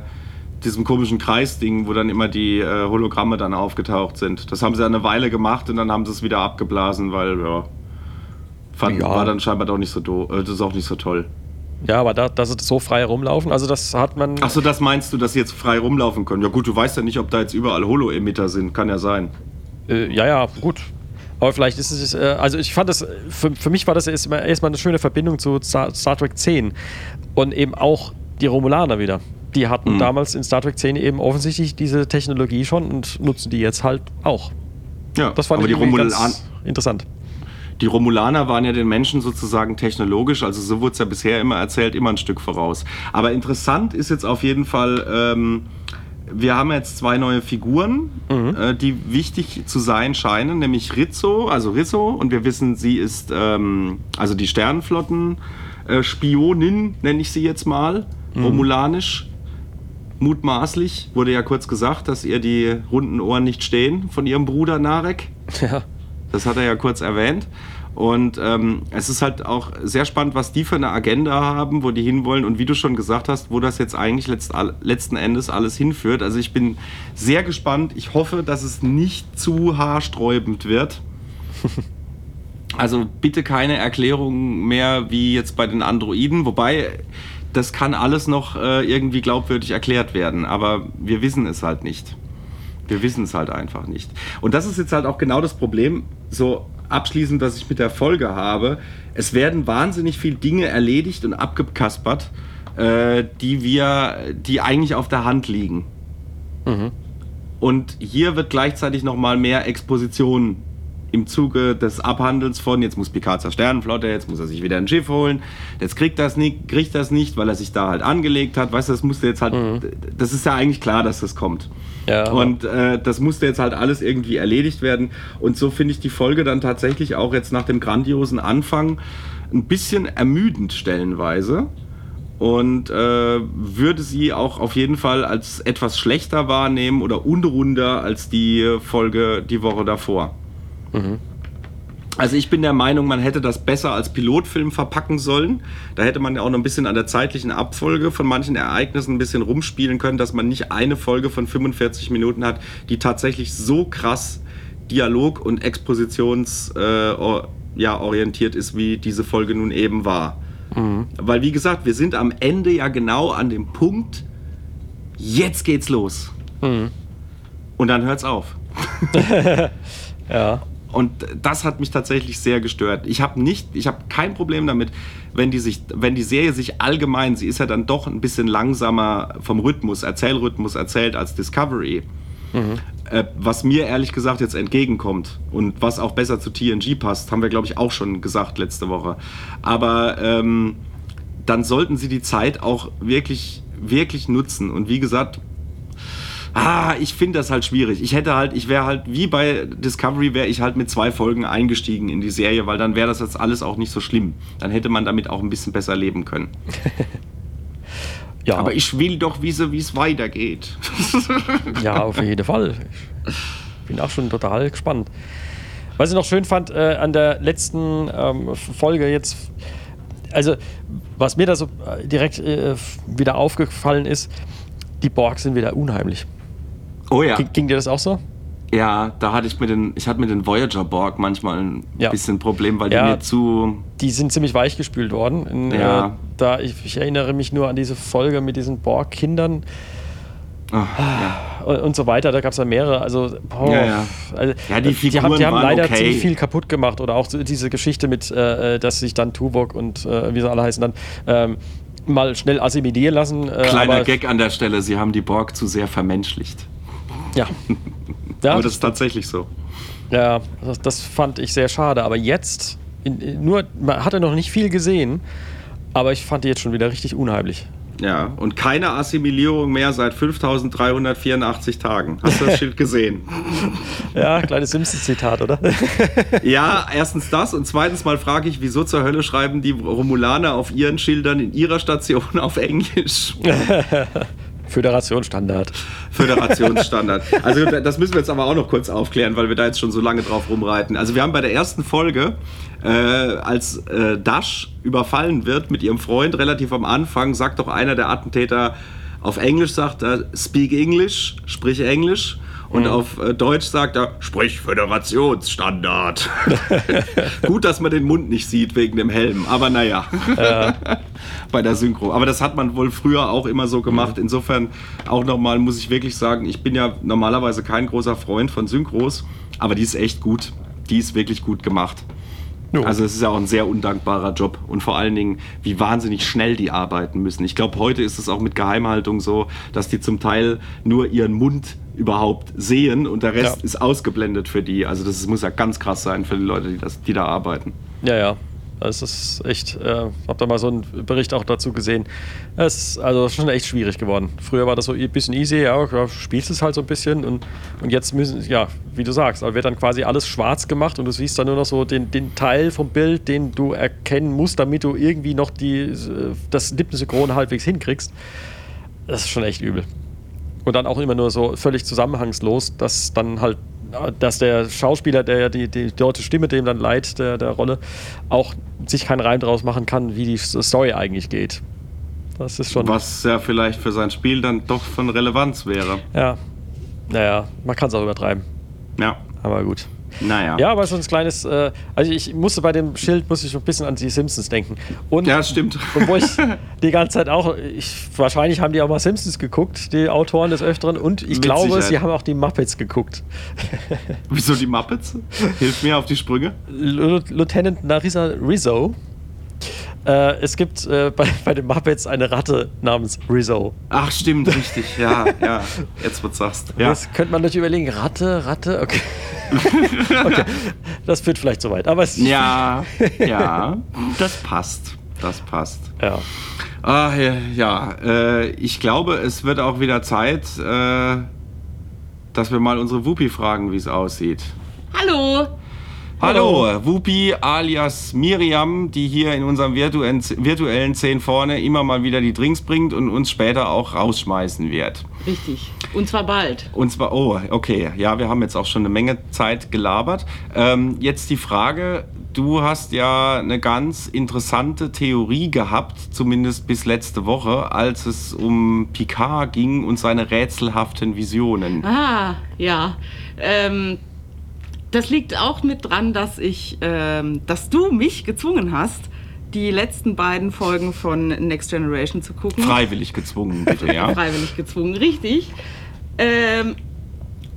diesem komischen Kreisding, wo dann immer die äh, Hologramme dann aufgetaucht sind. Das haben sie eine Weile gemacht und dann haben sie es wieder abgeblasen, weil, ja, fand, Ja. war dann scheinbar doch nicht so do äh, das ist auch nicht so toll. Ja, aber da, dass sie so frei rumlaufen, also das hat man. Ach so, das meinst du, dass sie jetzt frei rumlaufen können? Ja gut, du weißt ja nicht, ob da jetzt überall Holo-Emitter sind. Kann ja sein. Äh, ja, ja, gut. Aber vielleicht ist es, äh, also ich fand das, für, für mich war das erstmal, erstmal eine schöne Verbindung zu Star, Star Trek 10 und eben auch die Romulaner wieder. Die hatten Mhm. damals in Star Trek 10 eben offensichtlich diese Technologie schon und nutzen die jetzt halt auch. Ja, Das fand aber ich die, Romulan ganz interessant. die Romulaner waren ja den Menschen sozusagen technologisch, also so wurde es ja bisher immer erzählt, immer ein Stück voraus. Aber interessant ist jetzt auf jeden Fall, ähm, wir haben jetzt zwei neue Figuren, äh, die wichtig zu sein scheinen, nämlich Rizzo, also Rizzo, und wir wissen, sie ist ähm, also die Sternenflotten. Äh, Spionin nenne ich sie jetzt mal, romulanisch. Mutmaßlich wurde ja kurz gesagt, dass ihr die runden Ohren nicht stehen von ihrem Bruder Narek. Ja. Das hat er ja kurz erwähnt. Und ähm, es ist halt auch sehr spannend, was die für eine Agenda haben, wo die hinwollen und wie du schon gesagt hast, wo das jetzt eigentlich letzt, letzten Endes alles hinführt. Also ich bin sehr gespannt. Ich hoffe, dass es nicht zu haarsträubend wird. *laughs* Also bitte keine Erklärung mehr wie jetzt bei den Androiden, wobei das kann alles noch äh, irgendwie glaubwürdig erklärt werden, aber wir wissen es halt nicht. Wir wissen es halt einfach nicht. Und das ist jetzt halt auch genau das Problem, so abschließend, was ich mit der Folge habe. Es werden wahnsinnig viele Dinge erledigt und abgekaspert, äh, die wir, die eigentlich auf der Hand liegen. Und hier wird gleichzeitig nochmal mehr Exposition im Zuge des Abhandelns von, jetzt muss Picard zur Sternenflotte, jetzt muss er sich wieder ein Schiff holen, jetzt kriegt das nicht, kriegt das nicht, weil er sich da halt angelegt hat. Weißt du, das musste jetzt halt, das ist ja eigentlich klar, dass das kommt. Ja. Und äh, das musste jetzt halt alles irgendwie erledigt werden. Und so finde ich die Folge dann tatsächlich auch jetzt nach dem grandiosen Anfang ein bisschen ermüdend stellenweise. Und äh, würde sie auch auf jeden Fall als etwas schlechter wahrnehmen oder unrunder als die Folge die Woche davor. Also ich bin der Meinung, man hätte das besser als Pilotfilm verpacken sollen. Da hätte man ja auch noch ein bisschen an der zeitlichen Abfolge von manchen Ereignissen ein bisschen rumspielen können, dass man nicht eine Folge von 45 Minuten hat, die tatsächlich so krass Dialog- und Expositions äh, ja, orientiert ist, wie diese Folge nun eben war. Weil wie gesagt, wir sind am Ende ja genau an dem Punkt, jetzt geht's los. Und dann hört's auf. *laughs* *laughs* ja. Und das hat mich tatsächlich sehr gestört. Ich habe nicht, ich habe kein Problem damit, wenn die sich, wenn die Serie sich allgemein, sie ist ja dann doch ein bisschen langsamer vom Rhythmus, Erzählrhythmus erzählt als Discovery. Äh, was mir ehrlich gesagt jetzt entgegenkommt und was auch besser zu TNG passt, haben wir glaube ich auch schon gesagt letzte Woche. Aber ähm, dann sollten sie die Zeit auch wirklich, wirklich nutzen. Und wie gesagt, Ah, ich finde das halt schwierig. Ich hätte halt, ich wäre halt, wie bei Discovery, wäre ich halt mit zwei Folgen eingestiegen in die Serie, weil dann wäre das jetzt alles auch nicht so schlimm. Dann hätte man damit auch ein bisschen besser leben können. *laughs* Ja, Aber ich will doch wissen, wie es weitergeht. *laughs* Ja, auf jeden Fall. Ich bin auch schon total gespannt. Was ich noch schön fand äh, an der letzten ähm, Folge jetzt, also was mir da so äh, direkt äh, wieder aufgefallen ist, die Borg sind wieder unheimlich. Oh ja. Ging, ging dir das auch so? Ja, da hatte ich mit den, ich hatte mit den Voyager Borg manchmal ein Ja. bisschen Problem, weil Ja. die mir zu. Die sind ziemlich weichgespült worden. In, Ja. äh, da, ich, ich erinnere mich nur an diese Folge mit diesen Borg-Kindern. Ach, ja. und, und so weiter. Da gab es ja mehrere. Also, boah, Ja. Also, Ja, die die, Figuren haben, die haben leider okay. ziemlich viel kaputt gemacht. Oder auch so diese Geschichte mit, äh, dass sich dann Tuvok und äh, wie sie alle heißen dann ähm, mal schnell assimilieren lassen. Äh, Kleiner Gag an der Stelle, sie haben die Borg zu sehr vermenschlicht. Ja. ja, Aber das ist tatsächlich so. ja das, das fand ich sehr schade. Aber jetzt, in, nur, man hatte noch nicht viel gesehen, aber ich fand die jetzt schon wieder richtig unheimlich. Ja, und keine Assimilierung mehr seit 5384 Tagen. Hast du das Schild gesehen? *laughs* Ja, kleines Simpsons-Zitat, oder? *laughs* Ja, erstens das und zweitens mal frage ich, wieso zur Hölle schreiben die Romulaner auf ihren Schildern in ihrer Station auf Englisch? *laughs* Föderationsstandard. Föderationsstandard. Also das müssen wir jetzt aber auch noch kurz aufklären, weil wir da jetzt schon so lange drauf rumreiten. Also wir haben bei der ersten Folge, äh, als äh, Dash überfallen wird mit ihrem Freund relativ am Anfang, sagt doch einer der Attentäter auf Englisch, sagt er, speak English, sprich Englisch. Und auf äh, Deutsch sagt er, sprich Föderationsstandard. *laughs* Gut, dass man den Mund nicht sieht wegen dem Helm, aber naja. *laughs* Bei der Synchro. Aber das hat man wohl früher auch immer so gemacht. Insofern auch nochmal muss ich wirklich sagen, ich bin ja normalerweise kein großer Freund von Synchros, aber die ist echt gut. Die ist wirklich gut gemacht. Jo. Also es ist ja auch ein sehr undankbarer Job und vor allen Dingen, wie wahnsinnig schnell die arbeiten müssen. Ich glaube, heute ist es auch mit Geheimhaltung so, dass die zum Teil nur ihren Mund überhaupt sehen und der Rest Ja. ist ausgeblendet für die. Also das muss ja ganz krass sein für die Leute, die, das, die da arbeiten. Ja, ja. Es ist echt, äh, hab da mal so einen Bericht auch dazu gesehen. Es ist also schon echt schwierig geworden. Früher war das so ein bisschen easy, ja, spielst es halt so ein bisschen und, und jetzt müssen, ja, wie du sagst, wird dann quasi alles schwarz gemacht und du siehst dann nur noch so den, den Teil vom Bild, den du erkennen musst, damit du irgendwie noch die, äh, das Lippensynchron halbwegs hinkriegst. Das ist schon echt übel. Und dann auch immer nur so völlig zusammenhangslos, dass dann halt, dass der Schauspieler, der ja die, die deutsche Stimme dem dann leiht, der, der Rolle, auch sich keinen Reim draus machen kann, wie die Story eigentlich geht. Das ist schon. Was ja vielleicht für sein Spiel dann doch von Relevanz wäre. Ja. Naja, man kann es auch übertreiben. Ja, Aber gut. Naja. Ja, aber so ein kleines, äh, also ich musste bei dem Schild, muss ich ein bisschen an die Simpsons denken. Und Ja, stimmt. Obwohl ich die ganze Zeit auch, ich, wahrscheinlich haben die auch mal Simpsons geguckt, die Autoren des Öfteren, und ich Mit glaube, Sicherheit. sie haben auch die Muppets geguckt. Wieso die Muppets? Hilf mir auf die Sprünge. Lu- Lieutenant Narissa Rizzo. Äh, es gibt äh, bei, *laughs* bei den Muppets eine Ratte namens Rizzo. Ach, stimmt, richtig. Ja, *laughs* ja. Jetzt, du sagst. Ja. Das könnte man natürlich überlegen. Ratte, Ratte, okay. *laughs* okay. Das führt vielleicht zu weit. Aber es, Ja, ja, das passt. Das passt. ja. Ah, ja, ja äh, ich glaube, es wird auch wieder Zeit, äh, dass wir mal unsere Wuppi fragen, wie es aussieht. Hallo! Hallo, Wuppi alias Miriam, die hier in unserem virtuellen, virtuellen 10 vorne immer mal wieder die Drinks bringt und uns später auch rausschmeißen wird. Richtig. Und zwar bald. Und zwar, oh, okay, ja, wir haben jetzt auch schon eine Menge Zeit gelabert. Ähm, jetzt die Frage, du hast ja eine ganz interessante Theorie gehabt, zumindest bis letzte Woche, als es um Picard ging und seine rätselhaften Visionen. Ah, ja. Ähm, das liegt auch mit dran, dass ich, ähm, dass du mich gezwungen hast, die letzten beiden Folgen von Next Generation zu gucken. Freiwillig gezwungen, bitte, ja? *laughs* Freiwillig gezwungen, richtig. Ähm,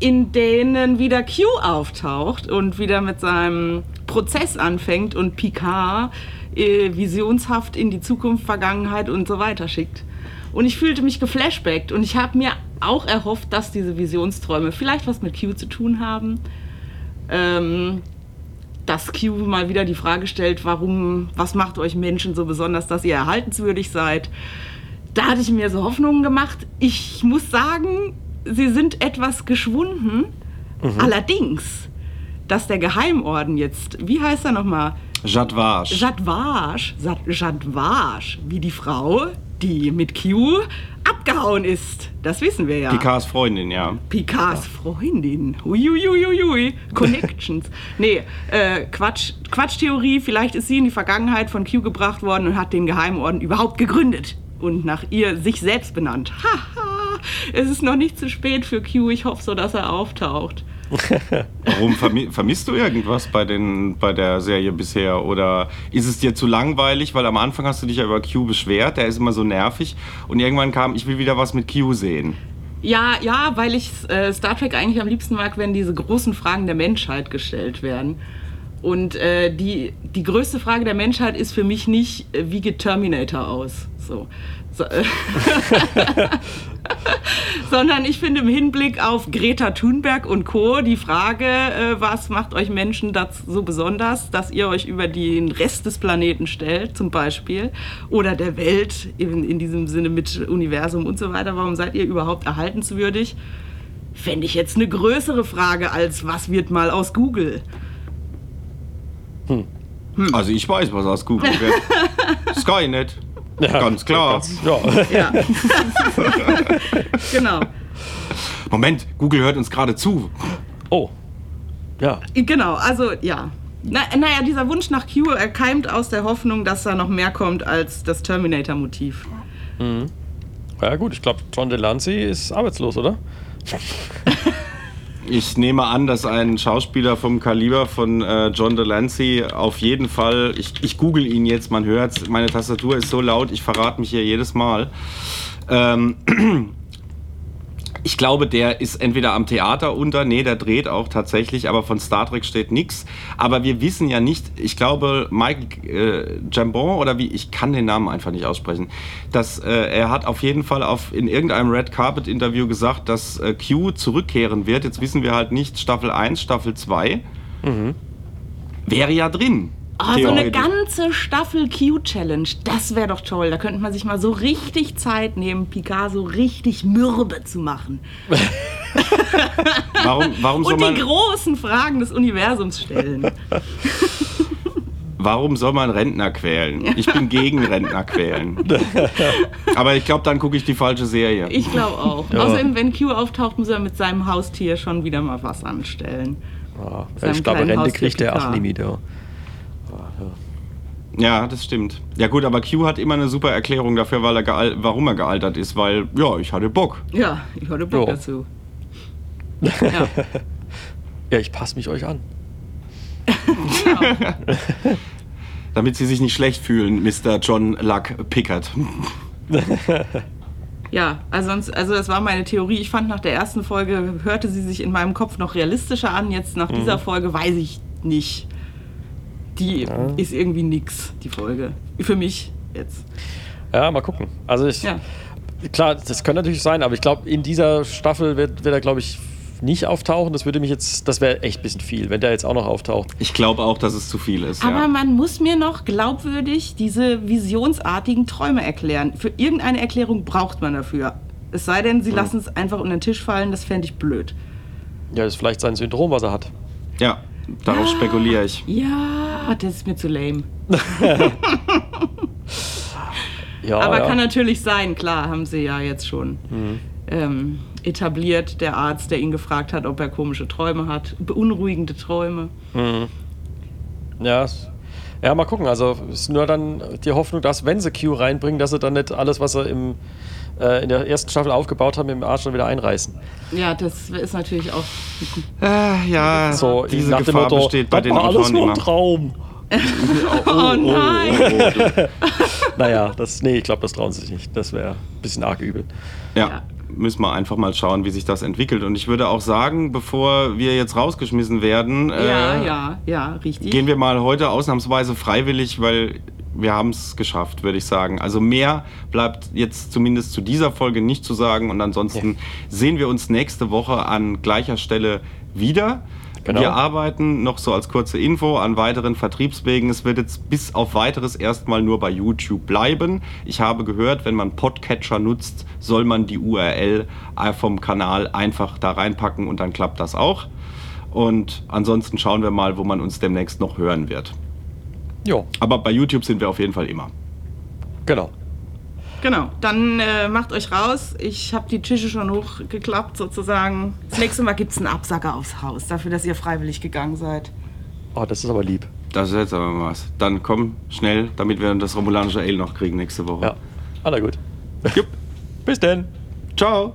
in denen wieder Q auftaucht und wieder mit seinem Prozess anfängt und Picard äh, visionshaft in die Zukunft, Vergangenheit und so weiter schickt. Und ich fühlte mich geflashbackt und ich habe mir auch erhofft, dass diese Visionsträume vielleicht was mit Q zu tun haben. Ähm, dass Q mal wieder die Frage stellt, warum, was macht euch Menschen so besonders, dass ihr erhaltenswürdig seid. Da hatte ich mir so Hoffnungen gemacht. Ich muss sagen, sie sind etwas geschwunden. Allerdings, dass der Geheimorden jetzt, wie heißt er nochmal? Jadvage. Jadvage, Jad- Jadvage, wie die Frau, die mit Q abgehauen ist. Das wissen wir ja. Picards Freundin, ja. Picards Freundin. Uiuiuiui. Connections. *laughs* nee, äh, Quatsch, Quatschtheorie. Vielleicht ist sie in die Vergangenheit von Q gebracht worden und hat den Geheimorden überhaupt gegründet. Und nach ihr sich selbst benannt. *laughs* Haha. es ist noch nicht zu spät für Q. Ich hoffe so, dass er auftaucht. *laughs* Warum vermi vermisst du irgendwas bei, den, bei der Serie bisher? Oder ist es dir zu langweilig? Weil am Anfang hast du dich ja über Q beschwert, der ist immer so nervig. Und irgendwann kam, ich will wieder was mit Q sehen. Ja, ja, weil ich äh, Star Trek eigentlich am liebsten mag, wenn diese großen Fragen der Menschheit gestellt werden. Und äh, die, die größte Frage der Menschheit ist für mich nicht, äh, wie geht Terminator aus? So. So äh, *laughs* Sondern ich finde im Hinblick auf Greta Thunberg und Co. die Frage, äh, was macht euch Menschen das so besonders, dass ihr euch über den Rest des Planeten stellt, zum Beispiel, oder der Welt in, in diesem Sinne mit Universum und so weiter. Warum seid ihr überhaupt erhaltenswürdig? Fände ich jetzt eine größere Frage als, was wird mal aus Google? Also ich weiß, was aus Google wird. *laughs* Skynet. Ganz klar. Ganz, ja. Ja. *laughs* genau. Moment, Google hört uns gerade zu. Oh. Ja. Genau, also ja. Na, naja, dieser Wunsch nach Q er keimt aus der Hoffnung, dass da noch mehr kommt als das Terminator-Motiv. Ja gut, ich glaube, John Delancey ist arbeitslos, oder? *laughs* Ich nehme an, dass ein Schauspieler vom Kaliber von äh, John Delancey auf jeden Fall, ich, ich google ihn jetzt, man hört meine Tastatur ist so laut, ich verrate mich hier jedes Mal. Ähm, *clears throat* ich glaube, der ist entweder am Theater unter, nee, der dreht auch tatsächlich, aber von Star Trek steht nichts. Aber wir wissen ja nicht, ich glaube, Michael äh, Jambon oder wie, ich kann den Namen einfach nicht aussprechen, dass äh, er hat auf jeden Fall auf, in irgendeinem Red Carpet Interview gesagt, dass äh, Q zurückkehren wird. Jetzt wissen wir halt nicht Staffel 1, Staffel 2. Wäre ja drin. Oh, so eine ganze Staffel Q-Challenge, das wäre doch toll. Da könnte man sich mal so richtig Zeit nehmen, Picard so richtig mürbe zu machen. Warum, warum, *laughs* soll Und die großen Fragen des Universums stellen. *laughs* warum soll man Rentner quälen? Ich bin gegen Rentner quälen. *laughs* Aber ich glaube, dann gucke ich die falsche Serie. Ich glaube auch. Außerdem, wenn Q auftaucht, muss er mit seinem Haustier schon wieder mal was anstellen. Ja, Seinem ich glaube, kleinen Rente Haustier kriegt Picard. auch nie wieder. Ja, das stimmt. Ja gut, aber Q hat immer eine super Erklärung dafür, weil er geal warum er gealtert ist, weil, ja, ich hatte Bock. Ja, ich hatte Bock Ja. dazu. *laughs* Ja. Ja, ich passe mich euch an. *laughs* Damit sie sich nicht schlecht fühlen, Mr. John Luck Pickard. Ja, also, sonst, also das war meine Theorie. Ich fand nach der ersten Folge, hörte sie sich in meinem Kopf noch realistischer an. Jetzt nach dieser Folge weiß ich nicht. Die ist irgendwie nix, die Folge. Für mich jetzt. Ja, mal gucken. Also ich, Ja. klar, das könnte natürlich sein, aber ich glaube, in dieser Staffel wird, wird er, glaube ich, nicht auftauchen. Das würde mich jetzt, das wäre echt ein bisschen viel, wenn der jetzt auch noch auftaucht. Ich glaube auch, dass es zu viel ist. Aber ja. man muss mir noch glaubwürdig diese visionsartigen Träume erklären. Für irgendeine Erklärung braucht man dafür. Es sei denn, sie lassen es einfach unter den Tisch fallen, das fände ich blöd. Ja, das ist vielleicht sein Syndrom, was er hat. ja, darauf spekuliere ich. Ja, das ist mir zu lame. *laughs* Ja, Aber ja. kann natürlich sein, klar, haben sie ja jetzt schon ähm, etabliert. Der Arzt, der ihn gefragt hat, ob er komische Träume hat, beunruhigende Träume. Ja, es- ja, mal gucken. Also es ist nur dann die Hoffnung, dass wenn sie Q reinbringen, dass sie dann nicht alles, was sie im, äh, in der ersten Staffel aufgebaut haben, im Arsch dann wieder einreißen. Ja, das ist natürlich auch. Äh, ja, So diese nach dem Gefahr Motto, besteht bei den war alles Autoren nur ein immer. Traum. *laughs* Oh, nein! Naja, das, nee, ich glaube, das trauen sie sich nicht. Das wäre ein bisschen arg übel. Ja, Ja. müssen wir einfach mal schauen, wie sich das entwickelt. Und ich würde auch sagen, bevor wir jetzt rausgeschmissen werden, Ja, äh, ja, ja, richtig. gehen wir mal heute ausnahmsweise freiwillig, weil wir haben es geschafft, würde ich sagen. Also mehr bleibt jetzt zumindest zu dieser Folge nicht zu sagen. Und ansonsten sehen wir uns nächste Woche an gleicher Stelle wieder. Genau. Wir arbeiten noch so als kurze Info an weiteren Vertriebswegen. Es wird jetzt bis auf weiteres erstmal nur bei YouTube bleiben. Ich habe gehört, wenn man Podcatcher nutzt, soll man die URL vom Kanal einfach da reinpacken und dann klappt das auch. Und ansonsten schauen wir mal, wo man uns demnächst noch hören wird. Jo, Aber bei YouTube sind wir auf jeden Fall immer. genau. Genau, dann äh, macht euch raus. Ich habe die Tische schon hochgeklappt sozusagen. Das nächste Mal gibt es einen Absacker aufs Haus, dafür, dass ihr freiwillig gegangen seid. Oh, das ist aber lieb. Das ist jetzt aber was. Dann komm schnell, damit wir das romulanische Ale noch kriegen nächste Woche. Ja, aller gut. Jupp. Bis denn. Ciao.